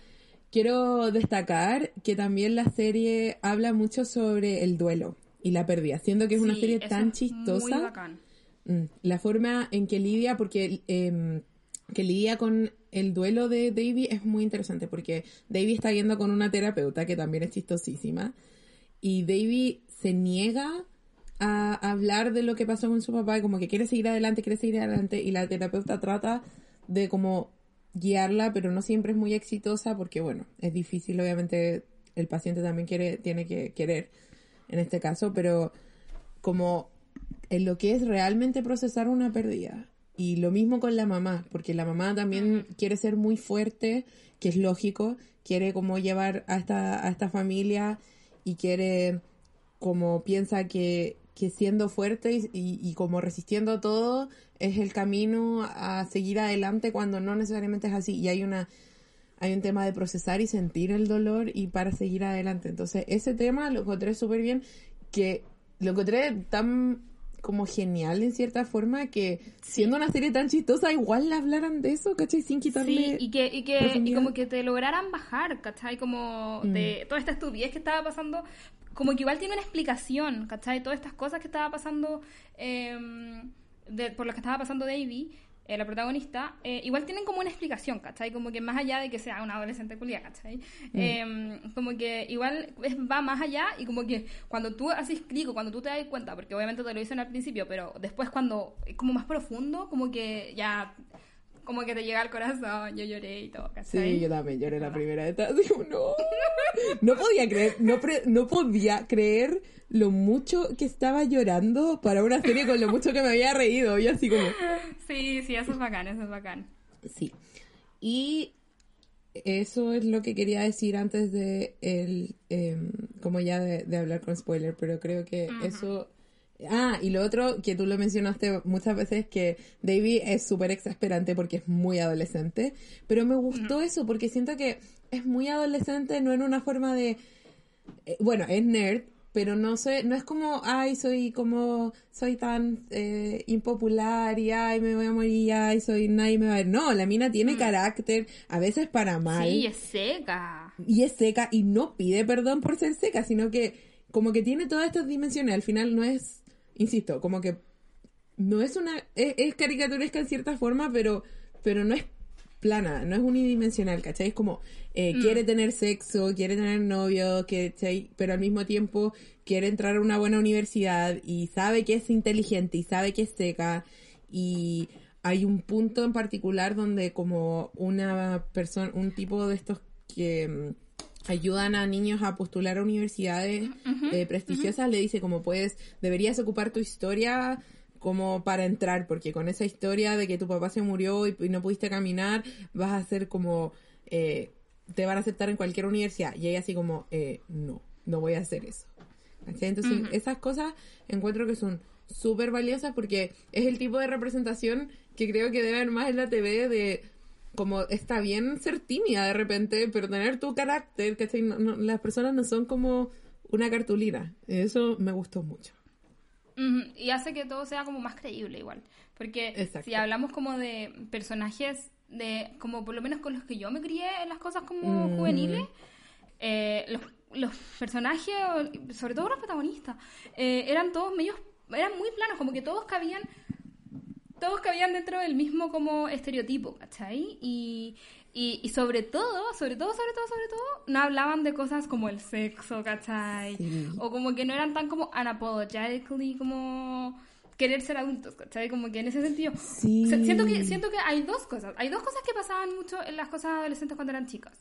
quiero destacar que también la serie habla mucho sobre el duelo y la pérdida, siendo que es una serie tan chistosa. Muy bacán. Mm, la forma en que lidia, porque eh, que lidia con el duelo de Davy es muy interesante porque Davy está yendo con una terapeuta que también es chistosísima y Davy se niega a hablar de lo que pasó con su papá como que quiere seguir adelante, quiere seguir adelante y la terapeuta trata de como guiarla pero no siempre es muy exitosa porque bueno, es difícil obviamente el paciente también quiere, tiene que querer en este caso, pero como en lo que es realmente procesar una pérdida y lo mismo con la mamá, porque la mamá también quiere ser muy fuerte, que es lógico, quiere como llevar a esta, a esta familia y quiere como piensa que, que siendo fuerte y, y, como resistiendo todo es el camino a seguir adelante cuando no necesariamente es así. Y hay una hay un tema de procesar y sentir el dolor y para seguir adelante. Entonces, ese tema lo encontré súper bien, que lo encontré tan como genial en cierta forma que siendo una serie tan chistosa igual hablaran de eso, ¿cachai? Sin quitarle Sí, y que, y que y como que te lograran bajar, ¿cachai? Como mm. de toda esta estupidez que estaba pasando, como que igual tiene una explicación, ¿cachai? Todas estas cosas que estaba pasando, eh, de, por las que estaba pasando Davy, eh, la protagonista, eh, igual tienen como una explicación, ¿cachai? Como que más allá de que sea una adolescente culia, ¿cachai? Mm. Em, como que igual va más allá y como que cuando tú haces clic o cuando tú te das cuenta, porque obviamente te lo dicen al principio, pero después cuando es como más profundo, como que ya como que te llega al corazón, yo lloré y todo, ¿cachai? Sí, yo también lloré la primera vez, digo, no, no podía creer, no, no podía creer lo mucho que estaba llorando para una serie con lo mucho que me había reído. Y así como. Sí, sí, eso es bacán, eso es bacán. Sí. Y eso es lo que quería decir antes de el. Em, como ya de, hablar con spoiler, pero creo que eso. Ah, y lo otro que tú lo mencionaste muchas veces que David es súper exasperante porque es muy adolescente, pero me gustó eso porque siento que es muy adolescente, no en una forma de... Eh, bueno, es nerd, pero no sé, no es como, ay, soy como, soy tan eh, impopular y ay, me voy a morir y ay, soy, nadie me va a ver. No, la mina tiene mm. carácter, a veces para mal. Sí, es seca. Y es seca y no pide perdón por ser seca, sino que como que tiene todas estas dimensiones. Al final no es, insisto, como que no es una, es, es caricaturesca en cierta forma, pero, pero no es plana, no es unidimensional, ¿cachai? Es como, eh, mm. quiere tener sexo, quiere tener novio, pero al mismo tiempo quiere entrar a una buena universidad y sabe que es inteligente y sabe que es seca y hay un punto en particular donde como una persona, un tipo de estos que mm, ayudan a niños a postular a universidades eh, prestigiosas, le dice como puedes, deberías ocupar tu historia como para entrar, porque con esa historia de que tu papá se murió y, no pudiste caminar, vas a ser como, eh, te van a aceptar en cualquier universidad. Y ella así como, eh, no, no voy a hacer eso. Entonces, esas cosas encuentro que son súper valiosas porque es el tipo de representación que creo que debe haber más en la TV de como está bien ser tímida de repente, pero tener tu carácter, ¿cachai? las personas no son como una cartulina. Eso me gustó mucho. Y hace que todo sea como más creíble igual. Porque si hablamos como de personajes de, como por lo menos con los que yo me crié en las cosas como mm. juveniles, eh, los, los, personajes, sobre todo los protagonistas, eh, eran todos medios, eran muy planos, como que todos cabían todos cabían dentro del mismo como estereotipo, ¿cachai? Y, y, sobre todo, sobre todo, sobre todo, sobre todo, no hablaban de cosas como el sexo, ¿cachai? O como que no eran tan como unapologetically como querer ser adultos, ¿cachai? Como que en ese sentido. siento, que, siento que hay dos cosas. Hay dos cosas que pasaban mucho en las cosas adolescentes cuando eran chicas.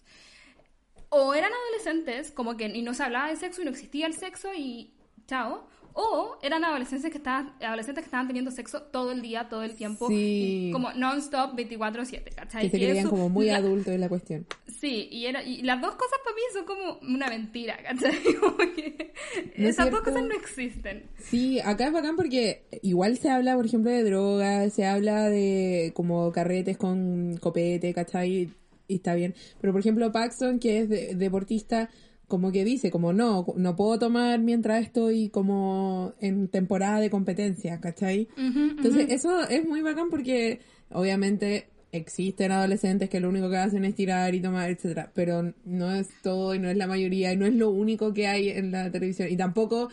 O eran adolescentes, como que y no se hablaba de sexo y no existía el sexo y chao o eran adolescentes que estaban, adolescentes que estaban teniendo sexo todo el día, todo el tiempo, como non-stop 24/7, ¿cachai? Que se creían como muy adultos en la cuestión. Sí, y, era, y las dos cosas para mí son como una mentira, ¿cachai? esas dos cosas no existen. Sí, acá es bacán porque igual se habla, por ejemplo, de drogas, se habla de como carretes con copete, ¿cachai? Y está bien. Pero, por ejemplo, Paxton, que es deportista, como que dice, como no, no puedo tomar mientras estoy como en temporada de competencia, ¿cachai? Entonces, eso es muy bacán porque obviamente existen adolescentes que lo único que hacen es tirar y tomar, etcétera, pero no es todo y no es la mayoría y no es lo único que hay en la televisión. Y tampoco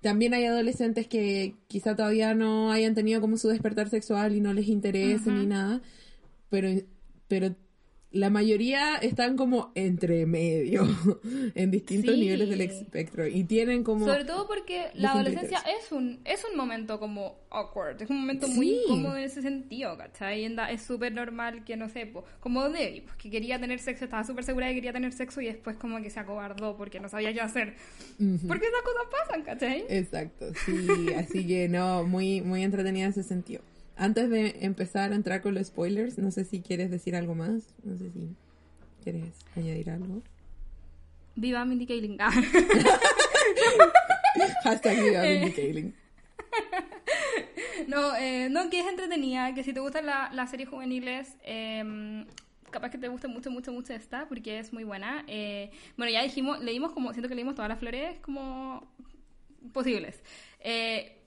también hay adolescentes que quizá todavía no hayan tenido como su despertar sexual y no les interese ni nada, pero pero la mayoría están como entre medio, en distintos niveles del espectro. Y tienen como... Sobre todo porque la adolescencia es un, es un momento como awkward, es un momento muy incómodo en ese sentido, ¿cachai? Es súper normal que, no sé, como Debbie, pues, que quería tener sexo, estaba súper segura de que quería tener sexo y después como que se acobardó porque no sabía qué hacer. Porque esas cosas pasan, ¿cachai? Exacto, sí, así que no, muy, muy entretenida en ese sentido. Antes de empezar a entrar con los spoilers, no sé si quieres decir algo más. No sé si quieres añadir algo. Viva Mindy Kaling. Hashtag viva Mindy Kaling. No, eh, no, que es entretenida, que si te gustan las series juveniles, eh, capaz que te guste mucho, mucho, mucho esta, porque es muy buena. Eh, bueno, ya dijimos, leímos como, siento que leímos todas las flores como posibles. Eh,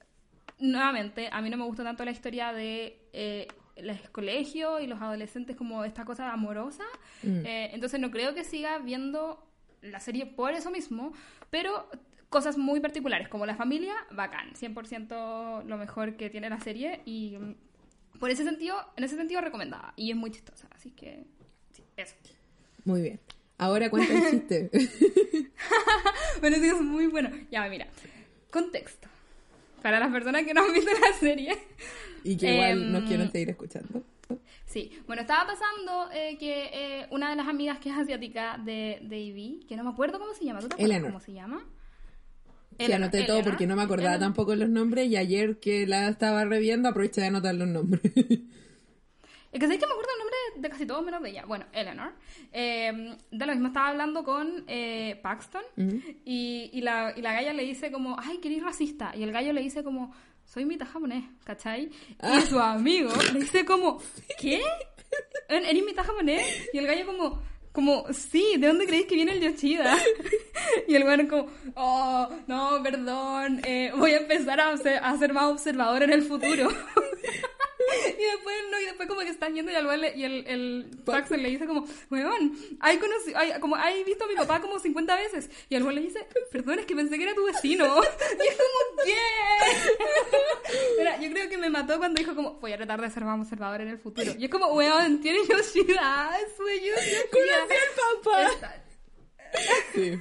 nuevamente, a mí no me gusta tanto la historia de eh, los colegios y los adolescentes como esta cosa amorosa. Mm. Eh, entonces no creo que siga viendo la serie por eso mismo, pero cosas muy particulares como la familia, bacán, 100% lo mejor que tiene la serie y mm, por ese sentido, en ese sentido recomendada y es muy chistosa, así que sí, eso. Muy bien. Ahora cuenta el chiste. bueno, sí, es muy bueno. Ya, mira. Contexto para las personas que no han visto la serie. Y que igual nos em, quieren seguir escuchando. Sí, bueno, estaba pasando eh, que eh, una de las amigas que es asiática de, de que no me acuerdo cómo se llama, ¿tú te acuerdas cómo se llama? Sí, anoté todo porque no me acordaba tampoco los nombres y ayer que la estaba reviendo aproveché de anotar los nombres. Es que sé que me acuerdo el nombre de casi todos menos de ella. Bueno, Eleanor. Eh, de lo mismo estaba hablando con eh, Paxton y, y, la, y la galla le dice como, ay, que eres racista. Y el gallo le dice como, soy mitad japonés, ¿cachai? Y ah. su amigo le dice como, ¿qué? ¿Eres mitad japonés? Y el gallo como, como, sí, ¿de dónde creéis que viene el Yoshida? y el bueno como, oh, no, perdón, eh, voy a empezar a a ser más observador en el futuro. y después, no, y después como que están yendo y, al y el, el Paxton le dice como, weón, hay, hay, como, hay visto a mi papá como 50 veces. Y el weón le dice, perdón, es que pensé que era tu vecino. y es como, ¿qué? Mira, yo creo que me mató cuando dijo como, voy a tratar de ser más observador en el futuro. Y es como, weón, tiene Yoshida, soy Yoshida. Conocí al papá. Sí.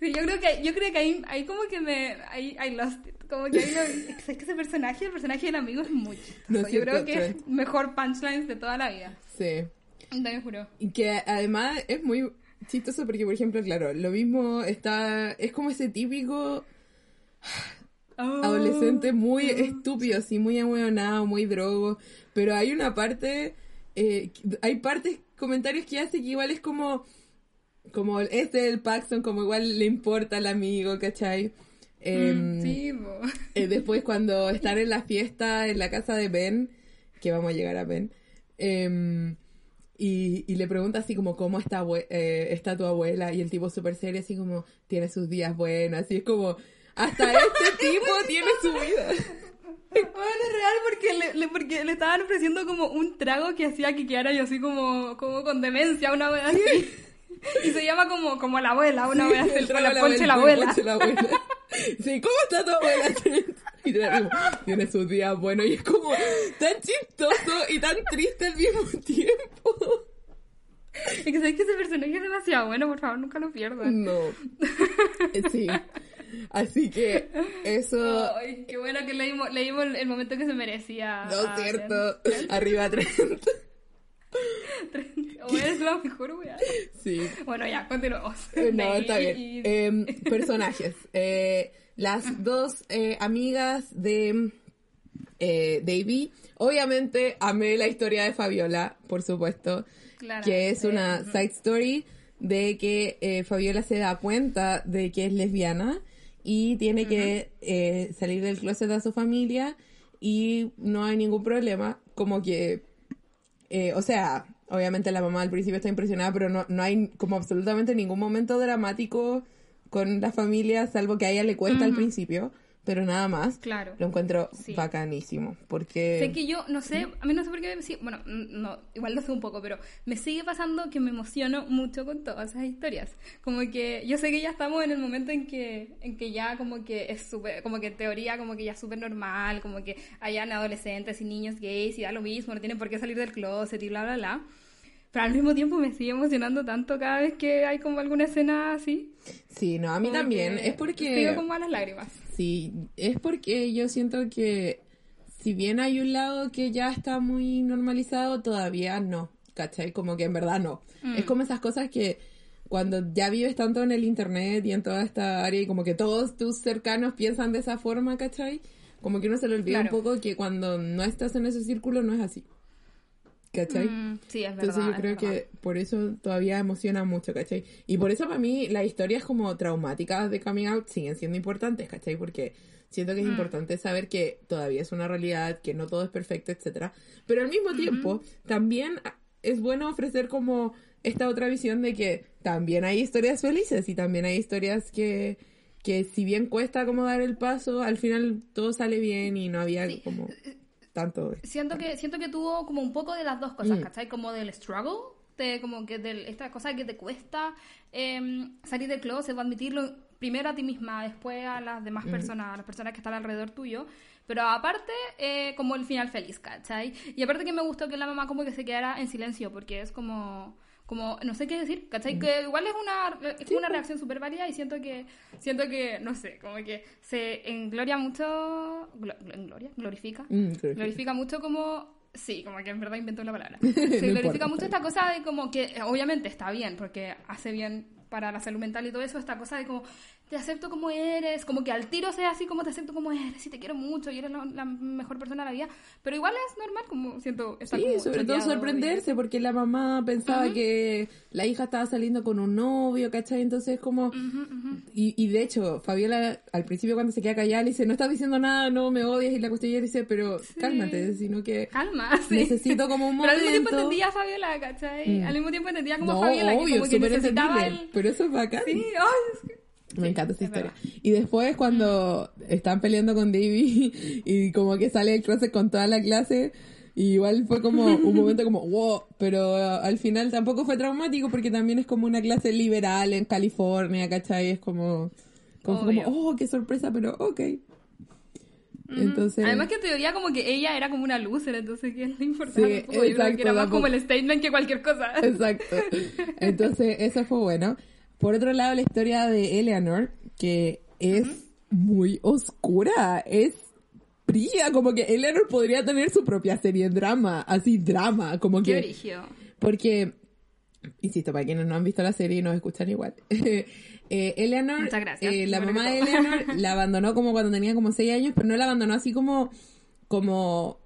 Sí, yo creo que, yo creo que ahí, ahí como que me, ahí, I lost it. Como que ahí no, es que ese personaje, el personaje del amigo es muy chistoso. yo creo que es mejor punchlines de toda la vida. Sí. Te juro. Y que además es muy chistoso porque, por ejemplo, claro, lo mismo está, es como ese típico oh. adolescente muy estúpido, así, muy ahueonado, muy drogo, pero hay una parte, eh, hay partes, comentarios que hace que igual es como como este el Paxton, como igual le importa al amigo, ¿cachai? Em, sí, eh, después cuando están en la fiesta en la casa de Ben, que vamos a llegar a Ben, em, y, y, le pregunta así como, ¿cómo está, eh, está tu abuela? Y el tipo súper serio, así como, tiene sus días buenos, así es como, hasta este tipo tiene su vida. Bueno, es real porque le, porque le estaban ofreciendo como un trago que hacía que quedara yo así como, como con demencia, una vez así. Y se llama como, como la abuela, una vez la ponche la abuela. La abuela. Sí, ¿cómo está tu abuela? Y tiene sus días buenos y es como tan chistoso y tan triste al mismo tiempo. Es que sabes que ese personaje es demasiado bueno, por favor, nunca lo pierdan. No. Eh, sí. Así que eso. Ay, qué bueno que leímos, leímos el momento que se merecía. No, es cierto. Arriba 30. O es la mejor. Sí. Bueno, ya, continuamos. Eh, no, está bien. Em, personajes. Eh, las dos eh, amigas de Davy. Obviamente amé la historia de Fabiola, por supuesto, que es una side story de que Fabiola se da cuenta de que es lesbiana y tiene que salir del closet a su familia y no hay ningún problema, como que, eh, o sea, obviamente la mamá al principio está impresionada, pero no, no hay como absolutamente ningún momento dramático con la familia, salvo que a ella le cuesta al principio pero nada más. Claro. Lo encuentro bacanísimo, porque... Sé que yo, no sé, a mí no sé por qué, bueno, no, igual lo sé un poco, pero me sigue pasando que me emociono mucho con todas esas historias. Como que yo sé que ya estamos en el momento en que, en que ya como que es súper, como que en teoría como que ya es súper normal, como que hayan adolescentes y niños gays y da lo mismo, no tienen por qué salir del closet y bla, bla, bla. Pero al mismo tiempo me sigue emocionando tanto cada vez que hay como alguna escena así. Sí, no, a mí también. Es porque... Sigo con malas lágrimas. Sí, es porque yo siento que si bien hay un lado que ya está muy normalizado, todavía no, ¿cachai? Como que en verdad no. Es mm. como esas cosas que cuando ya vives tanto en el internet y en toda esta área y como que todos tus cercanos piensan de esa forma, ¿cachai? Como que uno se le olvida un poco que cuando no estás en ese círculo no es así. ¿Cachai? Mm, sí, es verdad. Entonces yo creo que por eso todavía emociona mucho, ¿cachai? Y por eso para mí las historias como traumáticas de coming out siguen siendo importantes, ¿cachai? Porque siento que es mm. importante saber que todavía es una realidad, que no todo es perfecto, etcétera. Pero al mismo tiempo, también es bueno ofrecer como esta otra visión de que también hay historias felices y también hay historias que, que si bien cuesta como dar el paso, al final todo sale bien y no había como tanto. Siento que, siento que tuvo como un poco de las dos cosas, mm. ¿cachai? Como del struggle, de como que de esta cosa que te cuesta em, salir del closet o admitirlo primero a ti misma, después a las demás mm. personas, a las personas que están alrededor tuyo. Pero aparte, eh, como el final feliz, ¿cachai? Y aparte que me gustó que la mamá como que se quedara en silencio, porque es como como no sé qué decir, ¿cachai? Que igual es una, es una reacción súper válida y siento que, siento que, no sé, como que se engloria mucho, gloria, glorifica, mm, glorifica. mucho como Sí, como que en verdad inventó la palabra. Se glorifica mucho esta cosa de como que obviamente está bien, porque hace bien para la salud mental y todo eso, esta cosa de como te acepto como eres, como que al tiro sea así como te acepto como eres y te quiero mucho y eres la, mejor persona de la vida, pero igual es normal como siento estar Sí, sobre todo sorprenderse porque la mamá pensaba que la hija estaba saliendo con un novio, ¿cachai? Entonces como... Y, y, de hecho, Fabiola al principio cuando se queda callada le dice, no estás diciendo nada, no me odias y la cuestión le dice, pero cálmate, sino que... Calma, sí. Necesito como un momento... Pero al mismo tiempo entendía a Fabiola, ¿cachai? Mm. Al mismo tiempo entendía como Fabiola, que como que necesitaba el... Pero eso es bacán. Sí, ay, me encanta esa historia. Y después cuando están peleando con Davy y como que sale el closet con toda la clase, igual fue como un momento como, wow, pero al final tampoco fue traumático porque también es como una clase liberal en California, ¿cachai? Es como, como, oh, qué sorpresa, pero ok. Entonces... Además que en teoría como que ella era como una loser, entonces que es lo importante. Sí, exacto, que era más como el statement que cualquier cosa. Exacto. Entonces eso fue bueno. Por otro lado, la historia de Eleanor, que es muy oscura, es fría, como que Eleanor podría tener su propia serie de drama, así drama, como que... Porque, insisto, para quienes no han visto la serie y nos escuchan igual, eh, Eleanor, eh, la mamá de Eleanor la abandonó como cuando tenía como 6 años, pero no la abandonó así como, como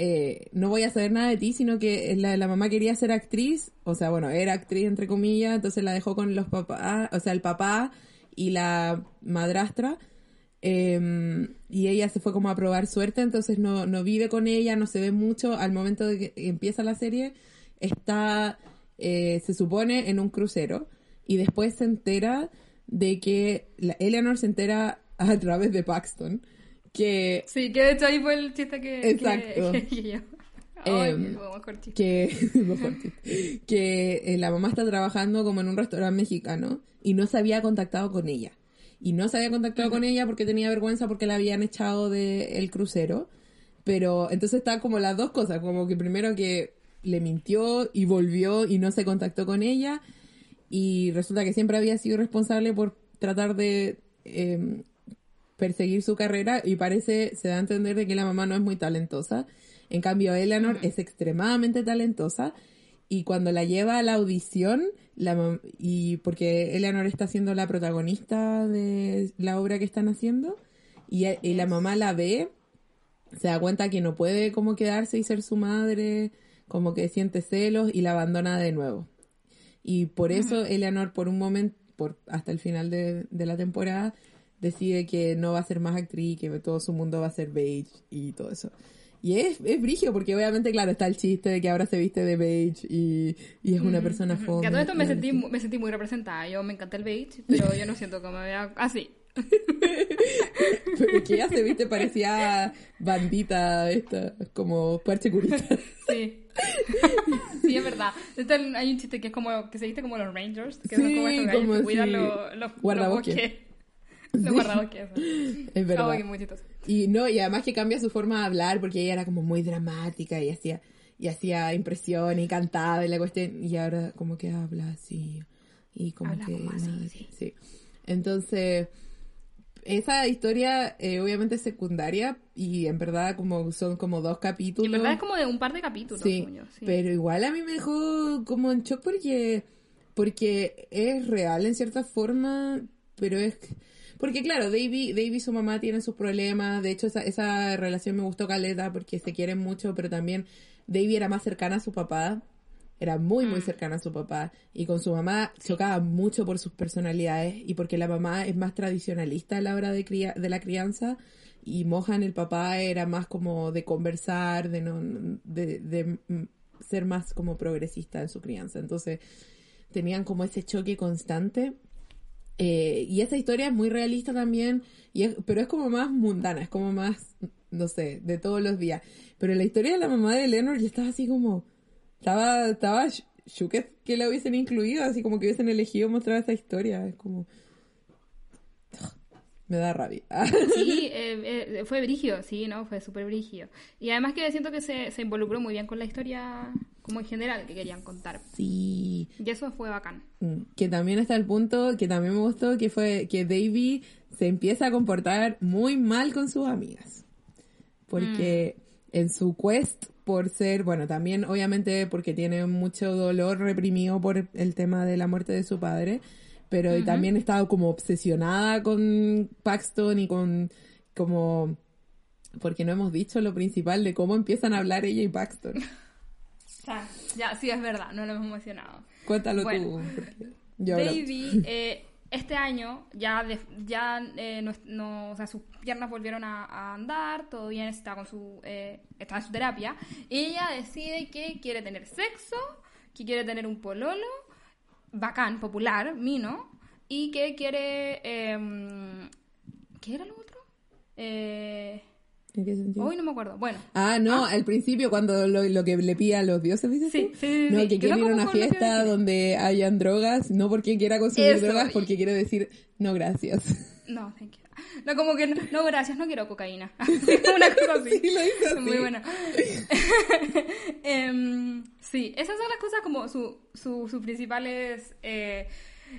eh, no voy a saber nada de ti, sino que la, mamá quería ser actriz, o sea, bueno, era actriz entre comillas, entonces la dejó con los papás, o sea, el papá y la madrastra, em, y ella se fue como a probar suerte, entonces no, no vive con ella, no se ve mucho, al momento de que empieza la serie, está, eh, se supone, en un crucero, y después se entera de que la, Eleanor se entera a través de Paxton que... Sí, que de hecho ahí fue el chiste que... Exacto. Que, que, que la mamá está trabajando como en un restaurante mexicano y no se había contactado con ella. Y no se había contactado con ella porque tenía vergüenza porque la habían echado del crucero. Pero entonces está como las dos cosas, como que primero que le mintió y volvió y no se contactó con ella. Y resulta que siempre había sido responsable por tratar de em, perseguir su carrera y parece, se da a entender de que la mamá no es muy talentosa. En cambio, Eleanor es extremadamente talentosa y cuando la lleva a la audición, la y porque Eleanor está siendo la protagonista de la obra que están haciendo, y, la mamá la ve se da cuenta que no puede como quedarse y ser su madre, como que siente celos y la abandona de nuevo. Y por eso Eleanor por un momento, por hasta el final de, de la temporada, decide que no va a ser más actriz, que todo su mundo va a ser beige y todo eso. Y es, es brigio, porque obviamente, claro, está el chiste de que ahora se viste de beige y, y es una persona fome. Que a todo esto me sentí, me sentí muy representada. Yo me encanta el beige, pero yo no siento que me vea así. pero que ella se viste parecía bandita esta, como parche curita. sí. sí, es verdad. Este, hay un chiste que es como, que se viste como los Rangers, que son como estos gallos que cuidan los, los, guardabosques. Los guardabosques. Es verdad. Y no, y además que cambia su forma de hablar porque ella era como muy dramática y hacía y hacía impresión y cantaba y la cuestión y ahora como que habla así y como que así, sí. Entonces esa historia eh, obviamente es secundaria y en verdad como son como dos capítulos. en verdad es como de un par de capítulos. Sí, pero igual a mí me dejó como en shock porque porque es real en cierta forma, pero es porque claro, David, David y su mamá tienen sus problemas. De hecho, esa, esa relación me gustó caleta porque se quieren mucho, pero también David era más cercana a su papá. Era muy, muy mm. cercana a su papá. Y con su mamá chocaba mucho por sus personalidades y porque la mamá es más tradicionalista a la hora de, cría, de la crianza. Y Mohan, el papá, era más como de conversar, de, no, de, de ser más como progresista en su crianza. Entonces, tenían como ese choque constante eh, y esta historia es muy realista también, y pero es como más mundana, es como más, no sé, de todos los días. Pero la historia de la mamá de Leonard ya estaba así como, estaba, estaba que la hubiesen incluido, así como que hubiesen elegido mostrar esa historia. Es como, me da rabia. sí, eh, eh, fue brigio, sí, ¿no? Fue súper brigio. Y además que siento que se, se involucró muy bien con la historia como en general que querían contar. Sí. Y eso fue bacán. Mm, que también está el punto que también me gustó, que fue que Davy se empieza a comportar muy mal con sus amigas. Porque mm. en su quest por ser, bueno, también obviamente porque tiene mucho dolor reprimido por el tema de la muerte de su padre, pero también estaba como obsesionada con Paxton y con como porque no hemos dicho lo principal de cómo empiezan a hablar ella y Paxton. ya, sí, es verdad, no lo hemos mencionado. Cuéntalo tú. Baby, eh, este año ya, ya eh, no, o sea, sus piernas volvieron a, andar, todo bien, está, con su, eh, está en su terapia. Y ella decide que quiere tener sexo, que quiere tener un pololo, bacán, popular, mino, y que quiere... Em, ¿Qué era lo otro? Eh, ¿En qué sentido? Hoy no me acuerdo. Bueno. Ah, no, ah. al principio cuando lo, que le pide a los dioses, ¿dices? Sí, sí, No, que quiere ir a una fiesta donde hayan drogas, no porque quiera consumir drogas, porque quiere decir no gracias. No, thank you. No, como que no, gracias, no quiero cocaína. una cosa así. Sí, lo hizo así. Muy buena. Em, sí, esas son las cosas como sus su, sus principales eh,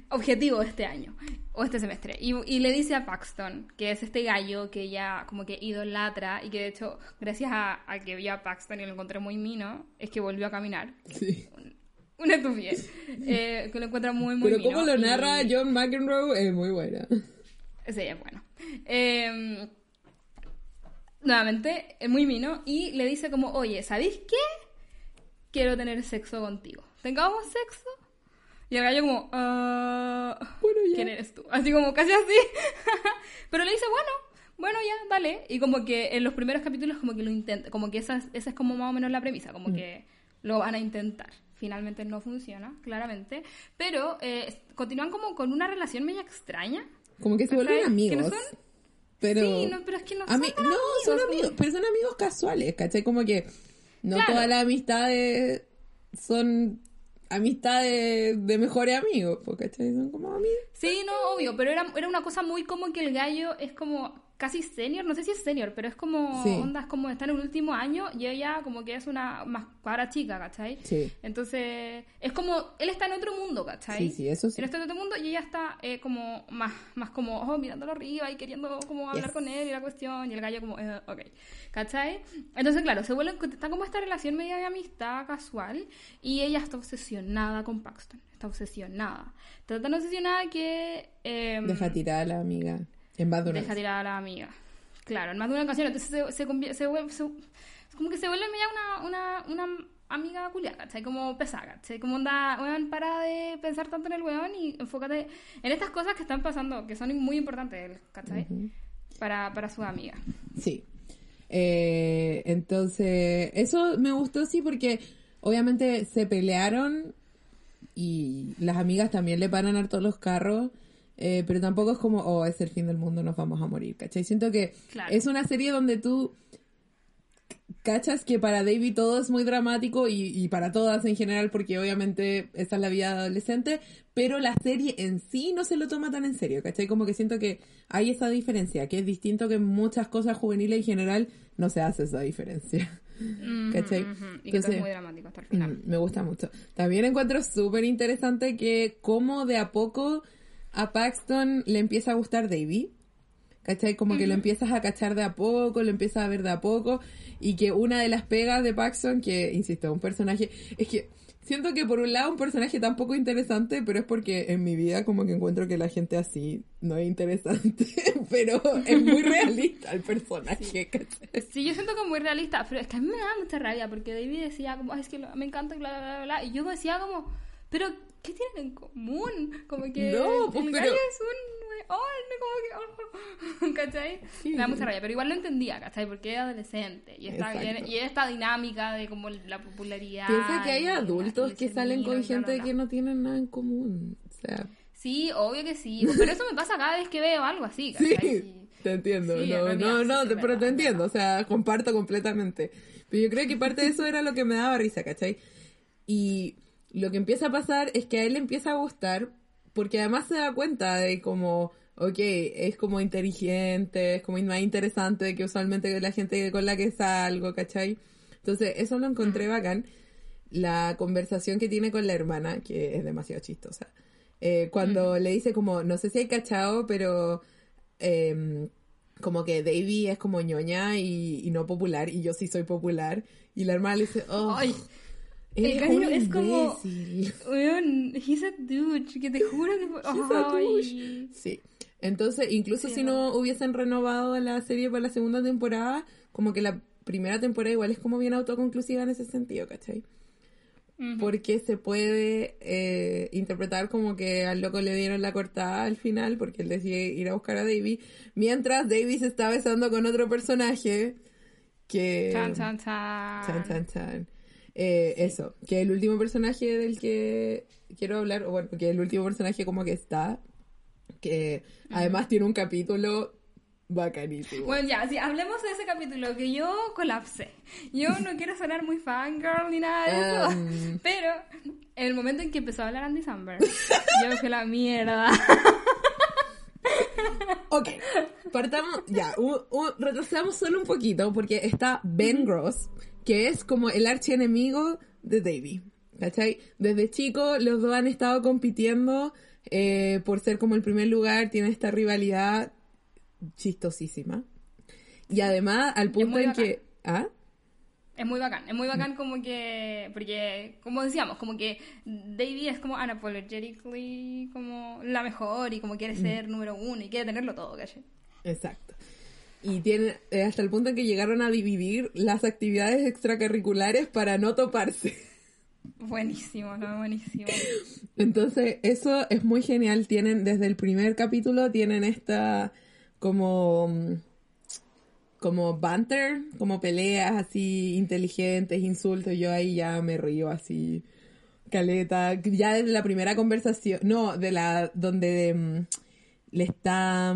objetivo este año o este semestre. Y, le dice a Paxton, que es este gallo que ella como que idolatra y que de hecho, gracias a, que vio a Paxton y lo encontré muy mino, es que volvió a caminar. Sí. Una estupidez. Eh, que lo encuentra muy, muy Pero como lo narra John McEnroe es muy buena. Sí, es bueno. Em, nuevamente, es muy mino y le dice como, oye, ¿sabéis qué? Quiero tener sexo contigo. ¿Tengamos sexo? Y el gallo como, uh, ¿quién eres tú? Así como casi así. Pero le dice, bueno, bueno, ya, dale. Y como que en los primeros capítulos como que lo intenta, como que esa es, esa es como más o menos la premisa, como mm. que lo van a intentar. Finalmente no funciona, claramente. Pero eh, continúan como con una relación media extraña. Como que se vuelven amigos. no son... Pero... Sí, no, pero es que no son, amigos, no, son amigos. Pero son amigos casuales, ¿cachai? Como que no todas las amistades son amistades de mejores amigos, ¿cachai? Son como amigos. Sí, no, obvio, pero era, era una cosa muy como que el gallo es como casi senior, no sé si es senior, pero es como ondas como está en el último año y ella como que es una más para chica, ¿cachai? Sí. Entonces, es como, él está en otro mundo, ¿cachai? Sí, sí, eso sí. Él está en otro mundo y ella está eh, como más, más como, oh, mirándolo arriba y queriendo como hablar con él y la cuestión y el gallo como, eh, ok, ¿cachai? Entonces, claro, se vuelve, está como esta relación media de amistad casual y ella está obsesionada con Paxton, está obsesionada. Está tan obsesionada que... Eh, Deja tirar a la amiga. En Deja tirar a la amiga. Claro, en más de una ocasión. Entonces se, se, se, como que se vuelve media una, una, una amiga culia, ¿cachai? Como pesada, ¿cachai? Como onda, weón, para de pensar tanto en el weón y enfócate en estas cosas que están pasando, que son muy importantes, ¿cachai? para, para su amiga. Sí. Eh, entonces, eso me gustó, sí, porque obviamente se pelearon y las amigas también le paran a todos los carros. Eh, pero tampoco es como, oh, es el fin del mundo, nos vamos a morir, ¿cachai? Siento que es una serie donde tú cachas que para David todo es muy dramático y, para todas en general, porque obviamente esa es la vida adolescente, pero la serie en sí no se lo toma tan en serio, ¿cachai? Como que siento que hay esa diferencia, que es distinto que muchas cosas juveniles en general no se hace esa diferencia. ¿Cachai? Y que es muy dramático hasta el final. Mm, me gusta mucho. También encuentro súper interesante que como de a poco a Paxton le empieza a gustar David. ¿Cachai? Como que lo empiezas a cachar de a poco, lo empiezas a ver de a poco y que una de las pegas de Paxton, que, insisto, un personaje, es que siento que por un lado un personaje tan poco interesante, pero es porque en mi vida como que encuentro que la gente así no es interesante, pero es muy realista el personaje. Sí. yo siento que es muy realista, pero es que a mí me da mucha rabia porque David decía como, es que me encanta bla, bla, bla, bla, y yo decía como, pero ¿qué tienen en común? Como que no, pues, el pero... es un oh, como que, oh, ¿cachai? Me da mucha rabia, pero igual lo entendía, ¿cachai? Porque era adolescente y, está y esta dinámica de como la popularidad. Piensa que hay adultos que salen con gente que no tienen nada en común, o sea... Sí, obvio que sí, pero eso me pasa cada vez que veo algo así, ¿cachai? Sí. Te entiendo, no, no, no, pero te entiendo, o sea, comparto completamente. Pero yo creo que parte de eso era lo que me daba risa, ¿cachai? Y lo que empieza a pasar es que a él le empieza a gustar porque además se da cuenta de como, ok, es como inteligente, es como más interesante que usualmente la gente con la que salgo, ¿cachai? Entonces, eso lo encontré bacán. La conversación que tiene con la hermana, que es demasiado chistosa. Eh, cuando le dice como, no sé si hay cachado, pero em, como que Davy es como ñoña y, no popular, y yo sí soy popular. Y la hermana le dice, oh, Ay, el cariño es como. Weón, he's a douche, que te juro que. Sí. Entonces, incluso si no. hubiesen renovado la serie para la segunda temporada, como que la primera temporada igual es como bien autoconclusiva en ese sentido, ¿cachai? Porque se puede eh, interpretar como que al loco le dieron la cortada al final porque él decide ir a buscar a Davy, mientras Davy se está besando con otro personaje que... Chan, chan, chan. Chan, chan, chan eh, eso, que el último personaje del que quiero hablar, o bueno, que el último personaje como que está, que además tiene un capítulo bacanísimo. Bueno, ya, si hablemos de ese capítulo, que yo colapsé. Yo no quiero sonar muy fangirl ni nada de eso, um. pero en el momento en que empezó a hablar Andy Samberg, yo fui la mierda. ok, partamos, ya, retrocedamos solo un poquito porque está Ben Gross, que es como el archienemigo de Davy. ¿Cachai? Desde chico los dos han estado compitiendo eh, por ser como el primer lugar, tiene esta rivalidad chistosísima. Y además, al punto en que... ¿Ah? Es muy bacán, es muy bacán como que, porque, como decíamos, como que Davy es como unapologetically como la mejor y como quiere mm. ser número uno y quiere tenerlo todo, ¿cachai? Exacto. Y tiene eh, hasta el punto en que llegaron a dividir las actividades extracurriculares para no toparse. Buenísimo, no, buenísimo. Entonces, eso es muy genial. Tienen, desde el primer capítulo, tienen esta como como banter, como peleas así inteligentes, insultos. Yo ahí ya me río así, caleta. Ya desde la primera conversación, no, de la donde mm, le está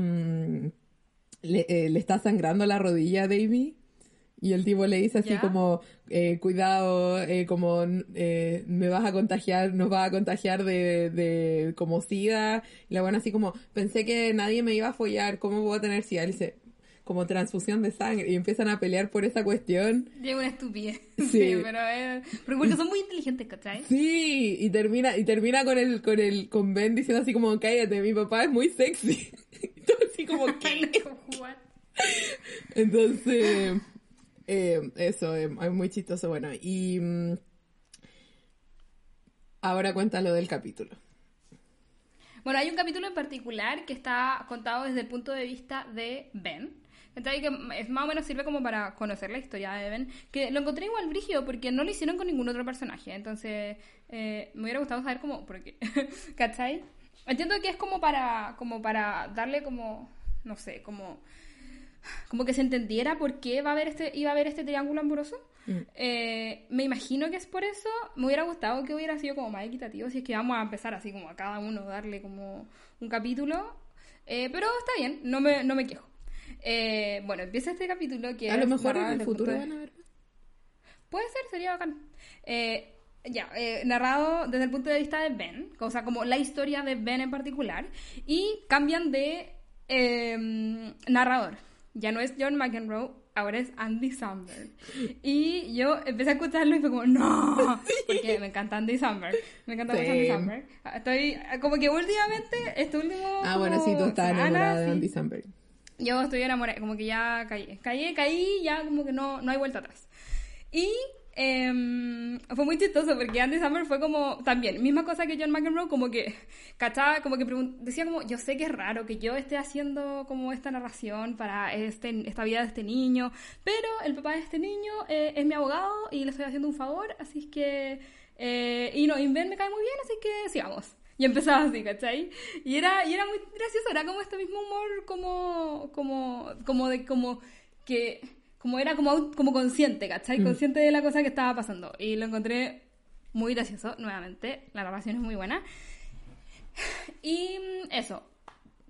mm, eh, le, está sangrando la rodilla a Davy. Y el tipo le dice así como, eh, cuidado, eh, como me vas a contagiar, nos vas a contagiar de, de como sida. Y la buena así como, pensé que nadie me iba a follar, ¿cómo voy a tener sida? dice, como transfusión de sangre. Y empiezan a pelear por esa cuestión. Es una estupidez. Sí, pero es... Porque son muy inteligentes, ¿cachai? Sí, y termina, y termina con el, con el, con Ben diciendo así como, cállate, mi papá es muy sexy. así como que... Entonces, eh, eso, eh, es muy chistoso. Bueno, y mm, ahora cuéntalo del capítulo. Bueno, hay un capítulo en particular que está contado desde el punto de vista de Ben, Entonces, que es más o menos sirve como para conocer la historia de Ben. Que lo encontré igual brígido porque no lo hicieron con ningún otro personaje. Entonces, eh, me hubiera gustado saber cómo. ¿Por qué? ¿Cachai? Entiendo que es como para, como para darle como. No sé, como. Como que se entendiera por qué va a haber este, iba a haber este triángulo amoroso. Mm. Eh, me imagino que es por eso. Me hubiera gustado que hubiera sido como más equitativo. Si es que vamos a empezar así como a cada uno darle como un capítulo. Eh, pero está bien, no me, no me quejo. Eh, bueno, empieza este capítulo que... A lo mejor en el futuro van a ver. Puede ser, sería bacán. Eh, ya, eh, narrado desde el punto de vista de Ben, o sea, como la historia de Ben en particular, y cambian de em, narrador. Ya no es John McEnroe, ahora es Andy Samberg. Y yo empecé a escucharlo y fue como, no, porque me encanta Andy Samberg. Me encanta Andy Samberg. Estoy, como que últimamente, este último... Ah, bueno, sí, tú estás enamorada de Andy Samberg. Yo estoy enamorada, como que ya caí. Caí, caí, ya como que no, no hay vuelta atrás. Y em, fue muy chistoso porque Andy Samberg fue como también, misma cosa que John McEnroe, como que cachaba, como que decía como, yo sé que es raro que yo esté haciendo como esta narración para este, esta vida de este niño, pero el papá de este niño eh, es mi abogado y le estoy haciendo un favor, así que, eh, y no, Inven me cae muy bien, así que sigamos. Y empezaba así, ¿cachai? Y era, y era muy gracioso, era como este mismo humor como, como, como de, como que, como era como, como consciente, ¿cachai? Mm. Consciente de la cosa que estaba pasando. Y lo encontré muy gracioso, nuevamente, la grabación es muy buena. Y eso,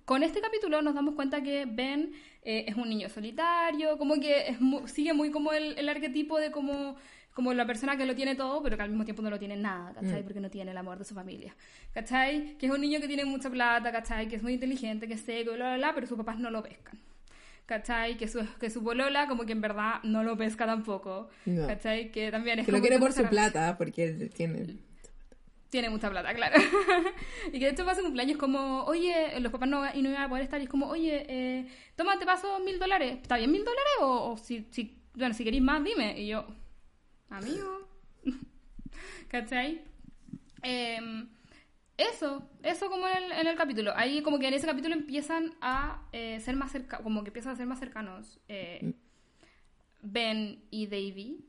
con este capítulo nos damos cuenta que Ben eh, es un niño solitario, como que sigue muy como el, el arquetipo de como como la persona que lo tiene todo, pero que al mismo tiempo no lo tiene nada, ¿cachai? Mm. Porque no tiene el amor de su familia, ¿cachai? Que es un niño que tiene mucha plata, ¿cachai? Que es muy inteligente, que es seco, bla, bla, bla, pero sus papás no lo pescan. ¿Cachai? Que su, que su bolola como que en verdad no lo pesca tampoco. ¿Cachai? Que también es Que lo quiere por su plata, porque él tiene... Tiene mucha plata, claro. y que de hecho pasa un cumpleaños como, oye, los papás no, y no iban a poder estar, y es como, oye, eh, toma, te paso mil dólares. ¿Está bien mil dólares? O, o si, si, bueno, si queréis más, dime. Y yo, amigo. ¿Cachai? Em, eso, eso como en el, en el, capítulo. Ahí como que en ese capítulo empiezan a eh, ser más cercanos, como que empiezan a ser más cercanos eh, Ben y Davy.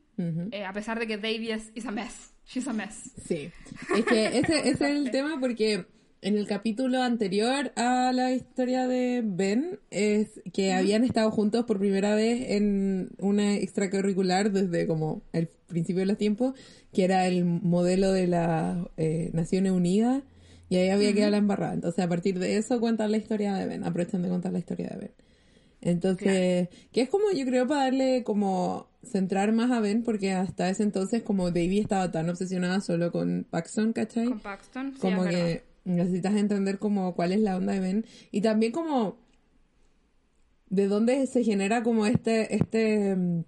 Eh, a pesar de que Davy es is a mess. She's a mess. Sí. Es que ese, ese es el tema porque en el capítulo anterior a la historia de Ben es que habían estado juntos por primera vez en una extracurricular desde como el principio de los tiempos, que era el modelo de las eh, Naciones Unidas, y ahí había quedado la embarrada. Entonces a partir de eso cuentan la historia de Ben, aprovechan de contar la historia de Ben. Entonces, que es como yo creo para darle como centrar más a Ben, porque hasta ese entonces como Davy estaba tan obsesionada solo con Paxton, ¿cachai? Con Paxton, sí, Como que necesitas entender como cuál es la onda de Ben y también como de dónde se genera como este este mm,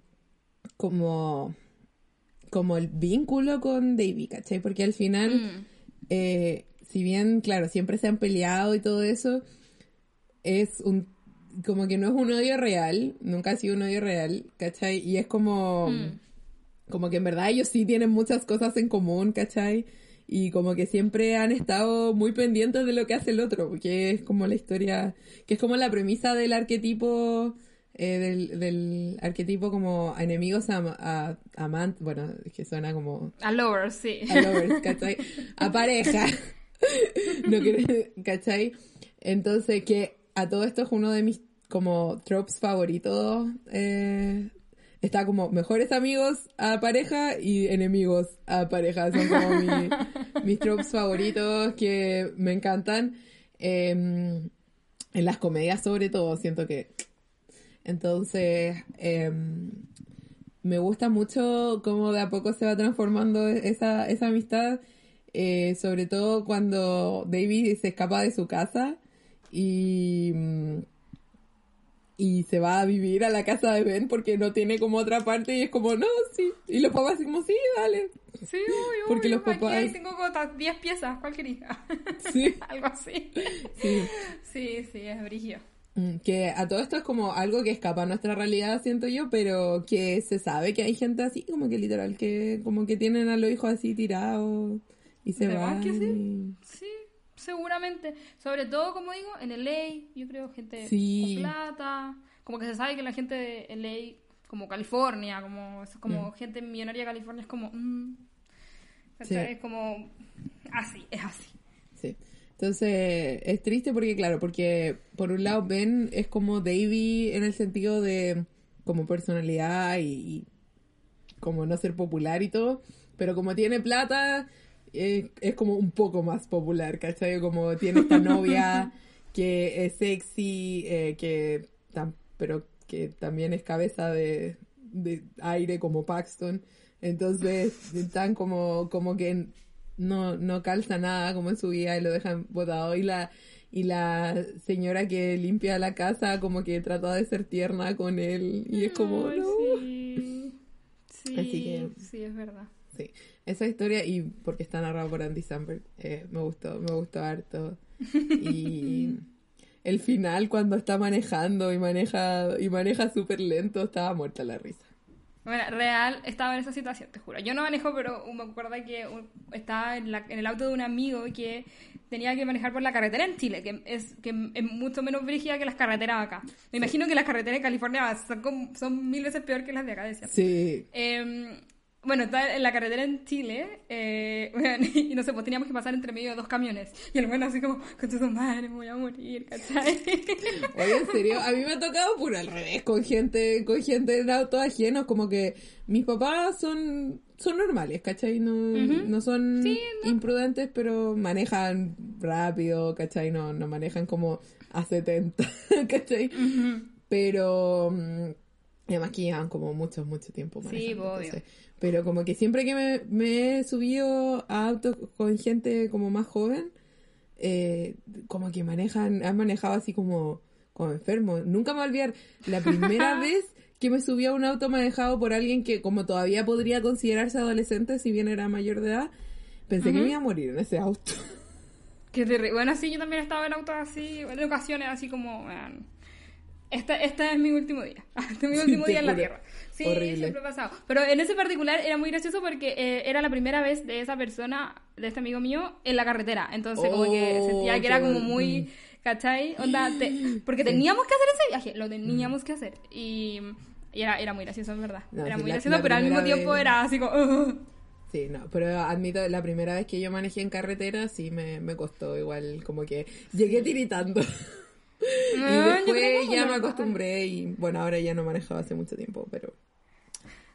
como como el vínculo con Davy, ¿cachai? Porque al final mm. eh, si bien claro siempre se han peleado y todo eso es un como que no es un odio real nunca ha sido un odio real ¿cachai? y es como mm. como que en verdad ellos sí tienen muchas cosas en común ¿cachai? y como que siempre han estado muy pendientes de lo que hace el otro, porque es como la historia, que es como la premisa del arquetipo, eh, del, del, arquetipo como enemigos a, a, bueno, es que suena como... A lovers, sí. A lovers, ¿cachai? A pareja. no ¿cachai? Entonces, que a todo esto es uno de mis como tropes favoritos eh, está como mejores amigos a pareja y enemigos a pareja. Son como mis tropes favoritos que me encantan. Em, en las comedias sobre todo, siento que... Entonces, em, me gusta mucho cómo de a poco se va transformando esa, esa amistad. Eh, sobre todo cuando David se escapa de su casa y y se va a vivir a la casa de Ben porque no tiene como otra parte y es como, no, sí. Y los papás como, sí, dale. Sí, uy, Porque los papás... Aquí tengo como 10 piezas, ¿cuál quería? Sí. algo así. Sí. Sí, sí, es brillo. Mm, que a todo esto es como algo que escapa a nuestra realidad, siento yo, pero que se sabe que hay gente así, como que literal, que como que tienen a los hijos así tirados y se van. que sí? Sí, seguramente. Sobre todo, como digo, en LA, yo creo, gente con plata, como que se sabe que la gente de LA, como California, como, como mm. gente millonaria de California, es como, mm, es como, así, es así. Sí. Entonces, es triste porque, claro, porque por un lado Ben es como Davy en el sentido de como personalidad y, como no ser popular y todo, pero como tiene plata, eh, es como un poco más popular, ¿cachai? Como tiene esta novia que es sexy, eh, que pero que también es cabeza de, de aire como Paxton. Entonces, están como, como que no, no calza nada como en su vida y lo dejan botado. Y la, y la señora que limpia la casa como que trata de ser tierna con él y es como, Sí. Sí, sí, es verdad. Sí, esa historia y porque está narrado por Andy Samberg, eh, me gustó, me gustó harto. Y el final cuando está manejando y maneja y maneja súper lento, estaba muerta la risa. Bueno, real, estaba en esa situación, te juro. Yo no manejo, pero me acuerdo que estaba en, el auto de un amigo que tenía que manejar por la carretera en Chile, que es, que es mucho menos brígida que las carreteras acá. Me imagino que las carreteras en California son, son mil veces peor que las de acá, decía. Sí. Eh, bueno, está en la carretera en Chile, eh, y no sé, pues teníamos que pasar entre medio de dos camiones. Y el bueno así como, con tu madre, me voy a morir, ¿cachai? Oye, en serio, a mí me ha tocado puro al revés, con gente, con gente en autos ajenos, como que mis papás son, son normales, ¿cachai? No, no son imprudentes, pero manejan rápido, ¿cachai? No, no manejan como a 70, ¿cachai? Pero... Mm, y además que llevan como mucho, mucho tiempo manejando. Sí, obvio. Pero como que siempre que me, he subido a autos con gente como más joven, eh, como que manejan, han manejado así como, como enfermos. Nunca me voy a olvidar la primera vez que me subí a un auto manejado por alguien que como todavía podría considerarse adolescente, si bien era mayor de edad, pensé que me iba a morir en ese auto. Qué terrible. Bueno, sí, yo también estaba en autos así, en ocasiones así como... Este, este es mi último día. Este es mi último día en la Tierra. Sí, siempre ha pasado. Pero en ese particular era muy gracioso porque eh, era la primera vez de esa persona, de este amigo mío, en la carretera. Entonces, como que oh, sentía que era como muy. ¿Cachai? Onda, porque teníamos que hacer ese viaje. Lo teníamos que hacer. Y, era, era muy gracioso, en verdad. era muy gracioso, pero al mismo tiempo era así como. Sí, no, pero admito, la primera vez que yo manejé en carretera sí me, me costó igual, como que llegué tiritando. y después ya me acostumbré y bueno, ahora ya no manejaba hace mucho tiempo, pero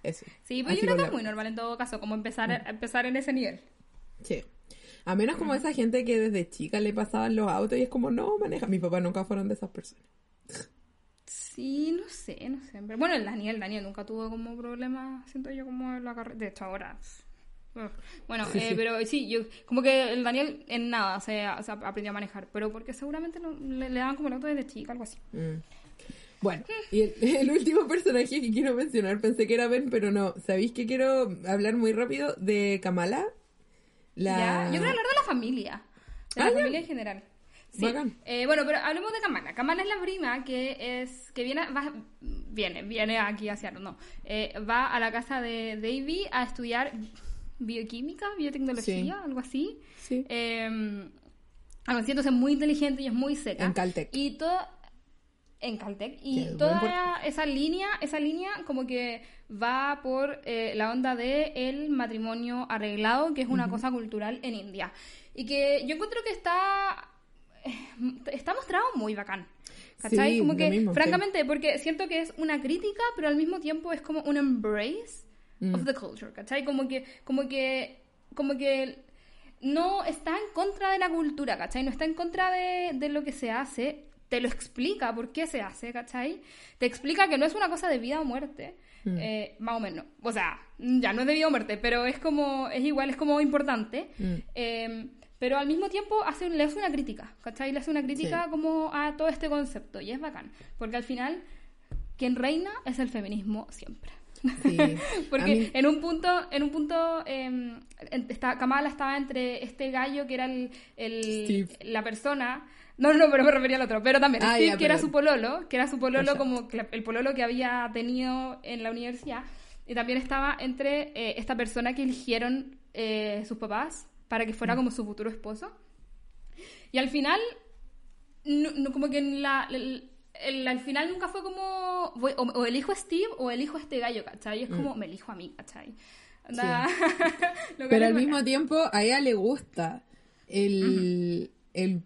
eso. Sí, pues yo creo que es muy normal en todo caso, como empezar, mm. empezar en ese nivel. Sí. A menos como esa gente que desde chica le pasaban los autos y es como, no, maneja. Mis papás nunca fueron de esas personas. Sí, no sé, no sé. bueno, el Daniel, Daniel nunca tuvo como problema, siento yo, como en la carrera. De hecho, ahora bueno, eh, pero sí, yo como que el Daniel en nada se, aprendió a manejar, pero porque seguramente le, daban como el auto desde chica, algo así. Mm. Bueno, y el, último personaje que quiero mencionar, pensé que era Ben, pero no. ¿Sabéis que quiero hablar muy rápido de Kamala? La... Yo quiero hablar de la familia, de la ah, familia en general. Sí. Eh, bueno, pero hablemos de Kamala. Kamala es la prima que es que viene va, viene viene aquí hacia no eh, va a la casa de Davy a estudiar bioquímica, biotecnología, algo así. Sí. Eh, es muy inteligente y es muy seca. En Caltech. Y toda en Caltech y toda esa línea, esa línea como que va por eh, la onda de el matrimonio arreglado, que es una cosa cultural en India. Y que yo encuentro que está eh, está mostrado muy bacán. ¿Cachai? como que, francamente, porque siento que es una crítica, pero al mismo tiempo es como un embrace of mm. the culture, ¿cachai? Como que, como que, como que no está en contra de la cultura, ¿cachai? No está en contra de, de lo que se hace, te lo explica por qué se hace, ¿cachai? Te explica que no es una cosa de vida o muerte, mm. eh, más o menos. O sea, ya no es de vida o muerte, pero es como, es igual, es como importante. Mm. Em, pero al mismo tiempo hace, le hace una crítica, ¿cachai? Le hace una crítica como a todo este concepto y es bacán, porque al final quien reina es el feminismo siempre. Porque en un punto, en un punto eh, Kamala estaba entre este gallo que era el, la persona. No, no, pero me refería al otro. Pero también, ah, Steve, que era su pololo, que era su pololo como el pololo que había tenido en la universidad. Y también estaba entre eh, esta persona que eligieron eh, sus papás para que fuera mm. como su futuro esposo. Y al final, no, como que la, al final nunca fue como, o, elijo a Steve o elijo a este gallo, ¿cachai? es como, mm. me elijo a mí, ¿cachai? Pero al mismo tiempo a ella le gusta el, el,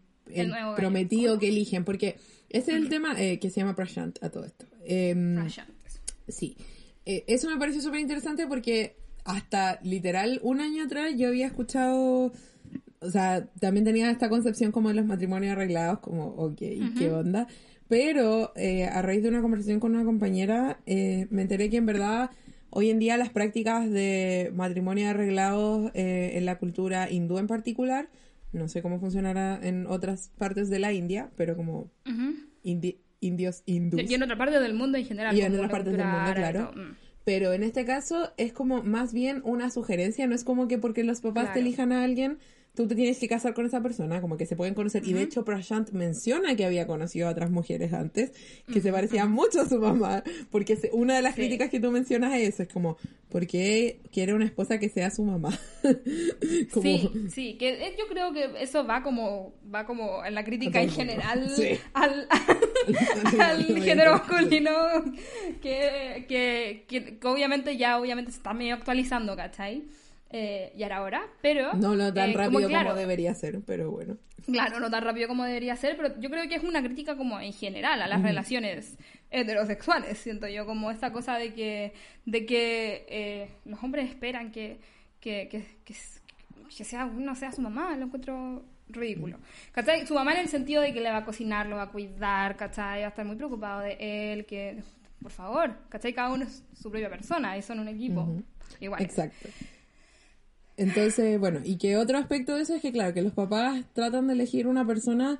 prometido que eligen, porque ese es el tema eh, que se llama Prashant a todo esto. Em, Prashant. Sí. Eh, eso me pareció súper interesante porque hasta literal un año atrás yo había escuchado, o sea, también tenía esta concepción como de los matrimonios arreglados, como, ok, ¿qué onda? Pero eh, a raíz de una conversación con una compañera, me enteré que en verdad Hoy en día las prácticas de matrimonio arreglados en la cultura hindú en particular, no sé cómo funcionará en otras partes de la India, pero como indios hindúes. Y en otra parte del mundo en general. Y en otras partes del mundo, claro. Mm. Pero en este caso es como más bien una sugerencia, no es como que porque los papás te elijan a alguien tú te tienes que casar con esa persona, como que se pueden conocer. Y de hecho, Prashant menciona que había conocido a otras mujeres antes que se parecían mucho a su mamá. Porque una de las críticas que tú mencionas es eso: es como, ¿por qué quiere una esposa que sea su mamá? Sí, sí, que yo creo que eso va como, va como en la crítica en general al, al, género masculino, que, que, que, obviamente ya obviamente se está medio actualizando, ¿cachai? Eh, y ahora pero... No, no tan eh, rápido como, debería ser, pero bueno. Claro, no tan rápido como debería ser, pero yo creo que es una crítica como en general a las relaciones heterosexuales, siento yo, como esta cosa de que, de que eh, los hombres esperan que, que, que, que, sea, uno sea su mamá, lo encuentro ridículo. ¿Cachai? Su mamá en el sentido de que le va a cocinar, lo va a cuidar, ¿cachai? Va a estar muy preocupado de él, que... Por favor, ¿cachai? Cada uno es su propia persona y son un equipo. Igual. Exacto. Entonces, bueno, y que otro aspecto de eso es que, claro, que los papás tratan de elegir una persona,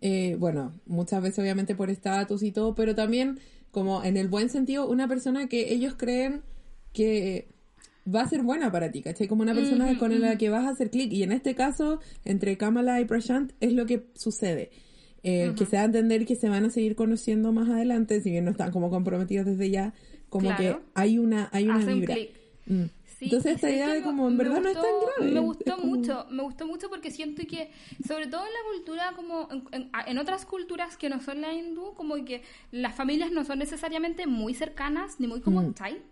eh, bueno, muchas veces obviamente por estatus y todo, pero también como en el buen sentido, una persona que ellos creen que va a ser buena para ti, ¿cachai? Como una persona con la que vas a hacer clic. Y en este caso, entre Kamala y Prashant, es lo que sucede. Eh, que se da a entender que se van a seguir conociendo más adelante, si bien no están como comprometidos desde ya, como que hay una, hay una vibra. Mm. Entonces esta idea de como en verdad no es tan grave. Me gustó mucho, me gustó mucho porque siento que, sobre todo en la cultura, como en, otras culturas que no son la hindú, como que las familias no son necesariamente muy cercanas ni muy como mm. tight,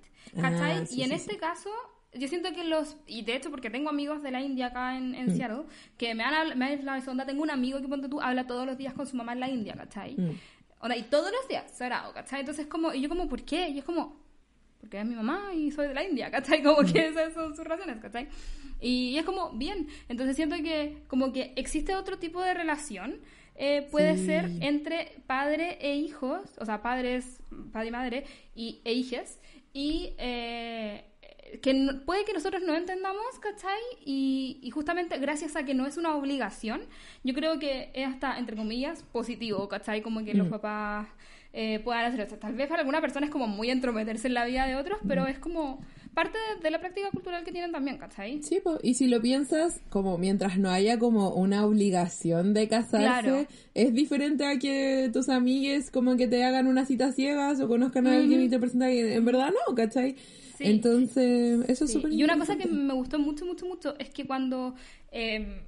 ¿cachai? Ah, y en este caso, yo siento que los, y de hecho porque tengo amigos de la India acá en, en mm. Seattle, que me han, me han la onda, tengo un amigo que ponte tú, habla todos los días con su mamá en la India, ¿cachai? Mm. y todos los días, sagrado, ¿cachai? Entonces como, y yo como, ¿por qué? Y es como, porque es mi mamá y soy de la India, ¿cachai? Como que esas son sus razones, ¿cachai? Y, es como, bien, entonces siento que como que existe otro tipo de relación, eh, puede ser entre padre e hijos, o sea, padres, padre y madre, y, e hijas, y eh, que puede que nosotros no entendamos, ¿cachai? Y, y, justamente gracias a que no es una obligación, yo creo que es hasta, entre comillas, positivo, ¿cachai? Como que los mm. papás eh, puedan hacer eso. Tal vez para alguna persona es como muy entrometerse en la vida de otros, pero es como parte de, la práctica cultural que tienen también, ¿cachai? Sí, y si lo piensas, como mientras no haya como una obligación de casarse, es diferente a que tus amigues como que te hagan unas citas ciegas o conozcan a alguien y te presentan en verdad no, ¿cachai? Entonces, eso es súper Y una cosa que me gustó mucho, mucho, mucho es que cuando... Eh,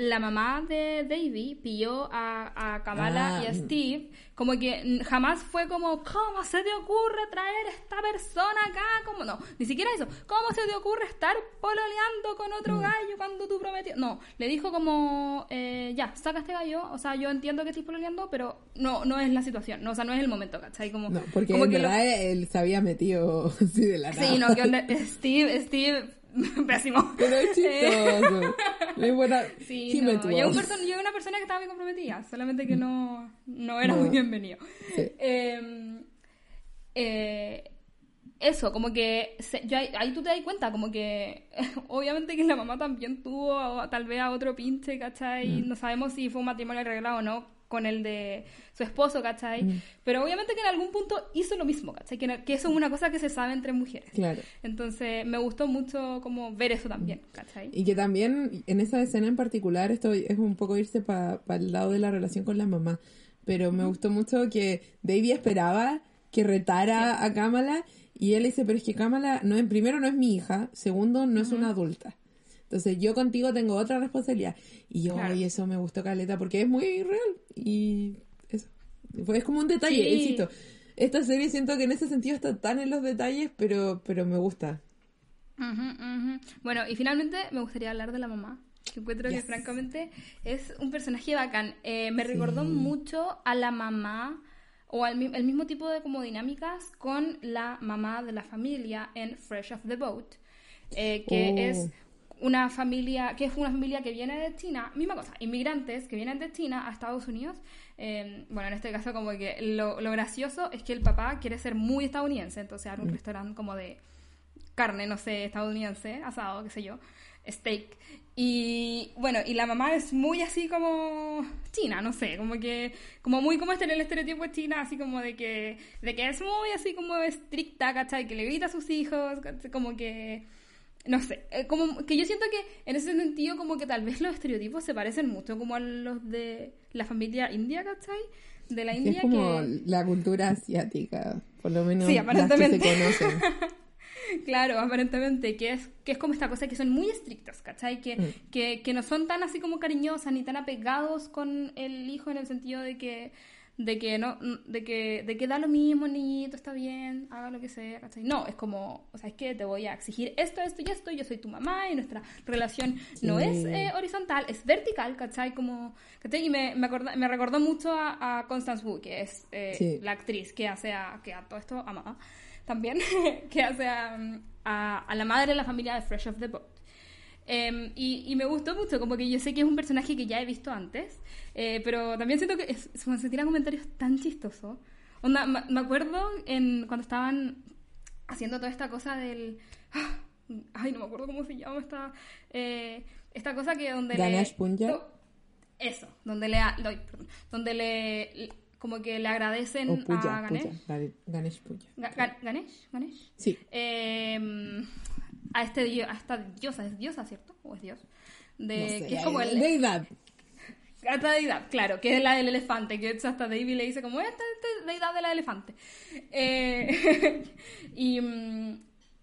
la mamá de Davy pilló a, a Kamala y a ah. Steve, como que jamás fue como, ¿cómo se te ocurre traer esta persona acá? ¿Cómo no? Ni siquiera eso. ¿Cómo se te ocurre estar pololeando con otro mm. gallo cuando tú prometió? No, le dijo como, eh, ya, saca este gallo. O sea, yo entiendo que estoy pololeando, pero no no es la situación. No, o sea, no es el momento, ¿cachai? Como, no, porque en verdad él se había metido así de la nada. Sí, no, que Steve, Steve Pésimo. Pero es chistoso. es buena. Sí, no. yo, una persona que estaba muy comprometida, solamente que no, no era muy bienvenido. Em, eh, eso, como que ahí, tú te das cuenta, como que obviamente que la mamá también tuvo tal vez a otro pinche, ¿cachai? Mm. No sabemos si fue un matrimonio arreglado o no con el de su esposo, ¿cachai? Mm. Pero obviamente que en algún punto hizo lo mismo, ¿cachai? Que, que, eso es una cosa que se sabe entre mujeres. Claro. Entonces me gustó mucho como ver eso también, ¿cachai? Y que también en esa escena en particular, esto es un poco irse para el lado de la relación con la mamá, pero me gustó mucho que Davy esperaba que retara a Kamala y él dice, pero es que Kamala, no, primero no es mi hija, segundo no es una adulta. Entonces yo contigo tengo otra responsabilidad. Y yo, y eso me gustó Caleta porque es muy real. Y eso. Es como un detalle, insisto. Esta serie siento que en ese sentido está tan en los detalles, pero, pero me gusta. Bueno, y finalmente me gustaría hablar de la mamá. Que encuentro que francamente es un personaje bacán. Eh, me recordó mucho a la mamá o al el mismo tipo de como dinámicas con la mamá de la familia en Fresh Off the Boat, eh, que oh. es una familia, que es una familia que viene de China, misma cosa, inmigrantes que vienen de China a Estados Unidos. Eh, bueno, en este caso como que lo, gracioso es que el papá quiere ser muy estadounidense, entonces abre un mm. restaurante como de carne, no sé, estadounidense, asado, qué sé yo, steak. Y bueno, y la mamá es muy así como china, no sé, como que, como muy como este el estereotipo de china, así como de que, de que es muy así como estricta, ¿cachai? Que le grita a sus hijos, como que, no sé, eh, como que yo siento que en ese sentido como que tal vez los estereotipos se parecen mucho como a los de la familia india, ¿cachai? De la India. Es como la cultura asiática, por lo menos sí, aparentemente. Las que se conocen. Claro, aparentemente, que es, que es como esta cosa que son muy estrictos, ¿cachai? Que, mm. que, que no son tan así como cariñosas ni tan apegados con el hijo en el sentido de que de que no de que de que da lo mismo niñito está bien haga lo que sea ¿cachai? no es como o sea es que te voy a exigir esto esto y esto yo soy tu mamá y nuestra relación no es eh, horizontal es vertical ¿cachai? como ¿cachai? y me, me, me recordó mucho a, Constance Wu que es eh, la actriz que hace a, que a todo esto a mamá también, que hace a, a, la madre de la familia de Fresh of the Boat. Em, y, y, me gustó mucho, como que yo sé que es un personaje que ya he visto antes, eh, pero también siento que es, se tiran comentarios tan chistosos. Onda, me acuerdo en, cuando estaban haciendo toda esta cosa del... Ay, no me acuerdo cómo se llama esta... Eh, esta cosa que donde Ganesh le... Eso, donde le, donde le, como que le agradecen a Ganesh. Ganesh Puya. Ganesh, Ganesh. Sí. Em, a, este, a esta diosa, ¿es diosa, cierto? ¿O es dios? De, que es como el... Deidad. Esta deidad, claro, que es la del elefante, que hasta David le dice como, esta, esta deidad de la elefante. Eh, y mm,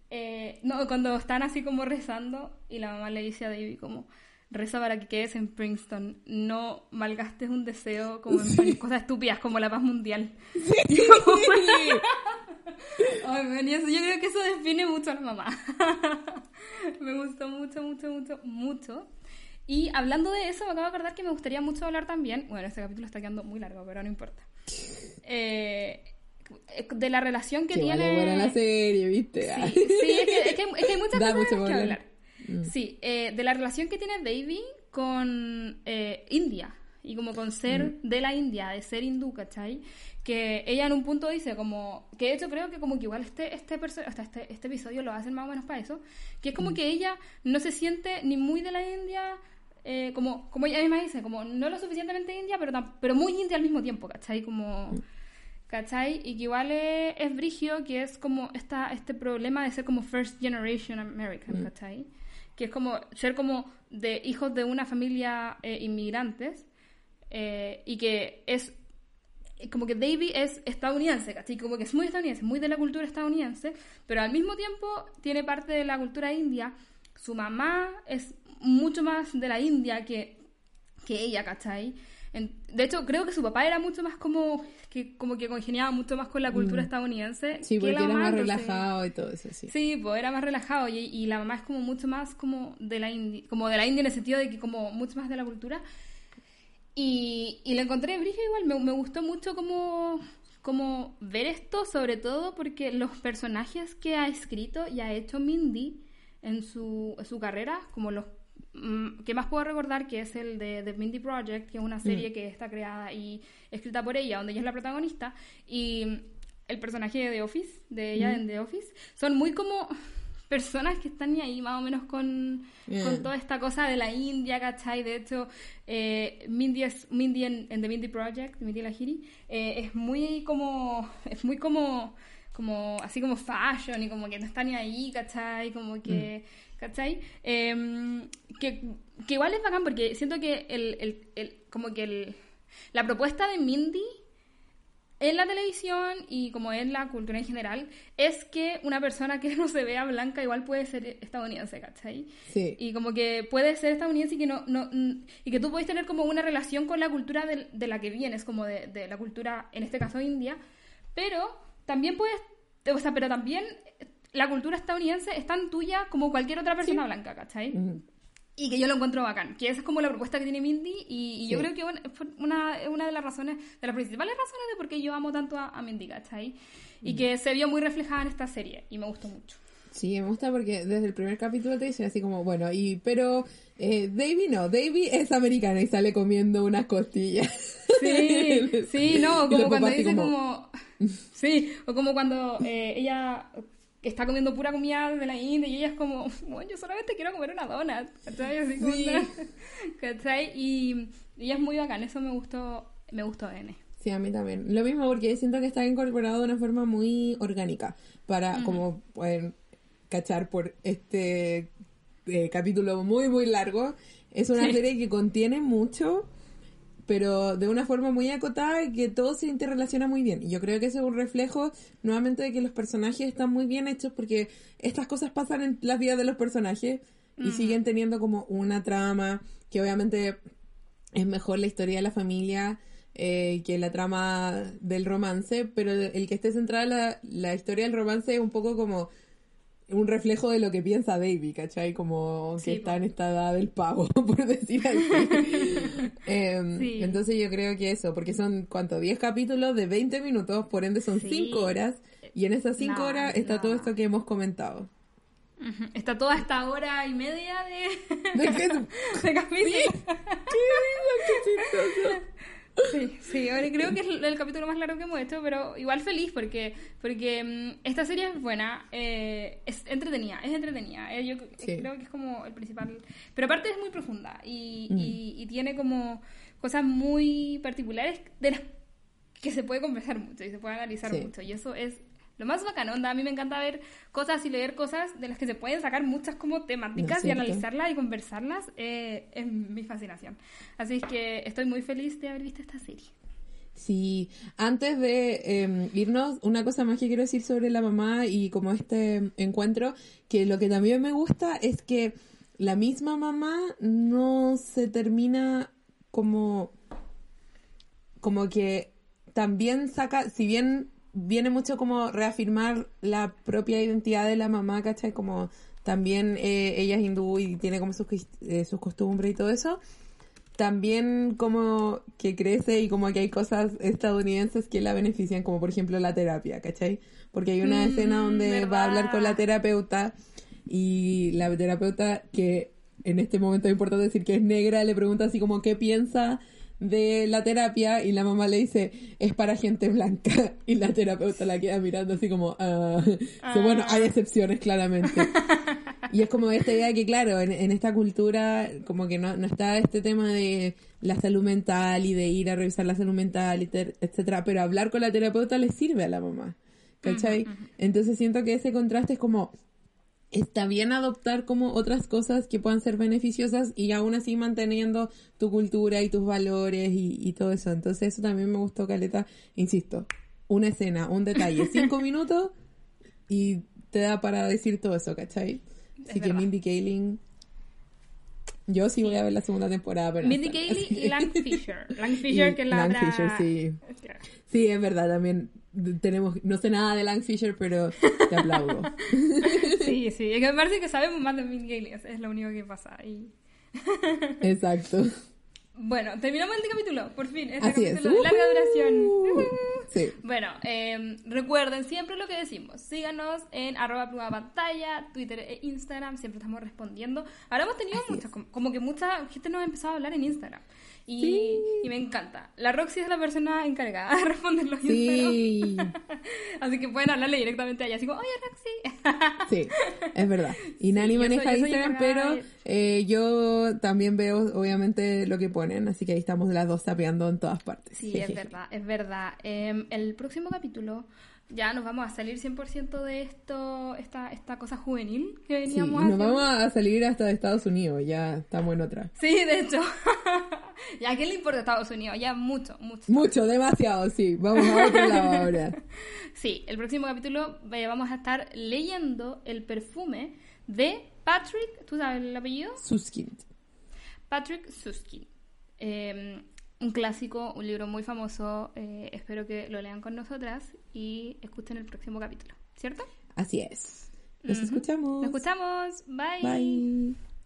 eh, no, cuando están así como rezando y la mamá le dice a David como, reza para que quedes en Princeton. No malgastes un deseo como en, cosas estúpidas como la paz mundial. Sí. Ay, yo creo que eso define mucho a la mamá. me gustó mucho, mucho, mucho, mucho. Y hablando de eso, me acabo de acordar que me gustaría mucho hablar también. Bueno, este capítulo está quedando muy largo, pero no importa. Eh, de la relación que tiene. Vale buena la serie, ¿viste? Sí, sí es, que, hay muchas cosas que hablar. Mm. Sí, eh, de la relación que tiene Baby con eh, India y como con ser mm. de la India, de ser hindú, ¿cachai? Que ella en un punto dice como, que de hecho creo que como que igual este, este, este, este episodio lo hacen más o menos para eso, que es como mm. que ella no se siente ni muy de la India, eh, como, como ella misma dice, como no lo suficientemente india, pero, pero muy india al mismo tiempo, ¿cachai? Como... ¿cachai? Y que igual es, es brigio, que es como esta, este problema de ser como first generation American, ¿cachai? que es como ser como de hijos de una familia eh, inmigrantes eh, y que es como que Davy es estadounidense, ¿cachai? Como que es muy estadounidense, muy de la cultura estadounidense, pero al mismo tiempo tiene parte de la cultura india. Su mamá es mucho más de la India que, que ella, ¿cachai? de hecho, creo que su papá era mucho más como que como que congeniaba mucho más con la cultura mm. estadounidense. Sí, porque era más relajado y todo eso, sí. Sí, pues era más relajado y, y la mamá es como mucho más como de la India, como de la India en el sentido de que como mucho más de la cultura. Y, y la encontré brillo igual, me, me gustó mucho como, como ver esto, sobre todo porque los personajes que ha escrito y ha hecho Mindy en su, en su carrera, como los Mm, ¿Qué más puedo recordar? Que es el de The Mindy Project, que es una serie mm. que está creada y escrita por ella, donde ella es la protagonista. Y el personaje de The Office, de ella en mm. The Office, son muy como personas que están ahí más o menos con, con toda esta cosa de la India, ¿cachai? De hecho, eh, Mindy, es, Mindy en, The Mindy Project, Mindy Lahiri, eh, es muy como, es muy como, como, así como fashion y como que no está ni ahí, ¿cachai? Como que... ¿cachai? Em, que, que, igual es bacán porque siento que el, el, el como que el, la propuesta de Mindy en la televisión y como en la cultura en general, es que una persona que no se vea blanca igual puede ser estadounidense, ¿cachai? Sí. Y como que puede ser estadounidense y que no, no y que tú puedes tener como una relación con la cultura de, de la que vienes, como de, de, la cultura, en este caso india, pero también puedes, o sea, pero también la cultura estadounidense es tan tuya como cualquier otra persona blanca, ¿cachai? Y que yo lo encuentro bacán, que esa es como la propuesta que tiene Mindy y, yo creo que es una, una de las razones, de las principales razones de por qué yo amo tanto a, Mindy, ¿cachai? Y que se vio muy reflejada en esta serie y me gustó mucho. Sí, me gusta porque desde el primer capítulo te dicen así como, bueno, y pero eh, Davy no, Davy es americana y sale comiendo unas costillas. Sí, sí, no, como cuando dice como... Sí, o como cuando eh, ella está comiendo pura comida de la India y ella es como, bueno, yo solamente quiero comer una dona, ¿cachai? Así como ¿cachai? Y, ella es muy bacán, eso me gustó, me gustó N. Sí, a mí también. Lo mismo porque siento que está incorporado de una forma muy orgánica para, como pueden cachar por este eh, capítulo muy, muy largo. Es una serie que contiene mucho pero de una forma muy acotada y que todo se interrelaciona muy bien. Y yo creo que eso es un reflejo nuevamente de que los personajes están muy bien hechos porque estas cosas pasan en las vidas de los personajes y siguen teniendo como una trama que obviamente es mejor la historia de la familia eh, que la trama del romance, pero el que esté centrada la, la historia del romance es un poco como un reflejo de lo que piensa Baby, ¿cachai? Como que está en esta edad del pavo, por decir así. Em, entonces yo creo que eso, porque son, ¿cuánto? 10 capítulos de 20 minutos, por ende son 5 horas, y en esas 5 horas está todo esto que hemos comentado. Está toda esta hora y media de... ¿De qué? de capítulo. ¿Qué? ¿Qué chistoso? Sí, sí, creo que es el, capítulo más largo que hemos hecho, pero igual feliz porque, porque mm, esta serie es buena, eh, es entretenida, es entretenida. Eh, yo creo que es como el principal. Pero aparte es muy profunda y, y, mm. tiene como cosas muy particulares de las que se puede conversar mucho y se puede analizar mucho. Y eso es lo más bacano, onda, a mí me encanta ver cosas y leer cosas de las que se pueden sacar muchas como temáticas y analizarlas y conversarlas, eh, es mi fascinación. Así que estoy muy feliz de haber visto esta serie. Sí, antes de em, irnos, una cosa más que quiero decir sobre la mamá y como este encuentro, que lo que también me gusta es que la misma mamá no se termina como como que también saca, si bien viene mucho como reafirmar la propia identidad de la mamá, ¿cachai? Como también eh, ella es hindú y tiene como sus, eh, sus costumbres y todo eso. También como que crece y como que hay cosas estadounidenses que la benefician, como por ejemplo la terapia, ¿cachai? Porque hay una escena mm, donde va a hablar con la terapeuta y la terapeuta que en este momento es importante decir que es negra, le pregunta así como qué piensa de la terapia y la mamá le dice, es para gente blanca. Y la terapeuta la queda mirando así como, ah". bueno, hay ah. excepciones claramente. y es como esta idea que, claro, en, esta cultura como que no, no, está este tema de la salud mental y de ir a revisar la salud mental, etcétera, pero hablar con la terapeuta le sirve a la mamá. ¿Cachai? Entonces siento que ese contraste es como, está bien adoptar como otras cosas que puedan ser beneficiosas y aún así manteniendo tu cultura y tus valores y, todo eso. Entonces eso también me gustó, Caleta. Insisto, una escena, un detalle, cinco minutos y te da para decir todo eso, ¿cachai? Así que Mindy Kaling... Yo sí voy a ver la segunda temporada, pero... Mindy Kaling y Lang Fisher. Lang Fisher, que es la Lang Fisher, sí. Sí, es verdad, también tenemos, no sé nada de Lang Fisher, pero te aplaudo. sí, sí, es que me parece que sabemos más de Kaling, es lo único que pasa. Y... Exacto. Bueno, terminamos el capítulo, por fin. Este Así capítulo es. larga duración. Sí. Bueno, em, recuerden siempre lo que decimos. Síganos en arroba pluma pantalla, Twitter e Instagram. Siempre estamos respondiendo. Ahora hemos tenido muchas, como, que mucha gente nos ha empezado a hablar en Instagram. Y, y, me encanta. La Roxy es la persona encargada de responder los sí. Así que pueden hablarle directamente a ella. Así como, oye Roxy. sí, es verdad. Y Nani maneja Instagram, pero eh, yo también veo obviamente lo que ponen. Así que ahí estamos las dos tapeando en todas partes. Sí, es verdad, es verdad. Em, el próximo capítulo ya nos vamos a salir 100% de esto, esta, esta cosa juvenil que veníamos sí, nos vamos a salir hasta de Estados Unidos, ya estamos en otra. Sí, de hecho. ya, ¿a qué le importa Estados Unidos? Ya mucho, mucho. Mucho, demasiado, sí. Vamos a otro lado ahora. Sí, el próximo capítulo eh, vamos a estar leyendo el perfume de Patrick, ¿tú sabes el apellido? Suskind. Patrick Suskind. Em, un clásico, un libro muy famoso. Eh, espero que lo lean con nosotras y escuchen el próximo capítulo, ¿cierto? Así es. Nos escuchamos. Nos escuchamos. Bye. Bye.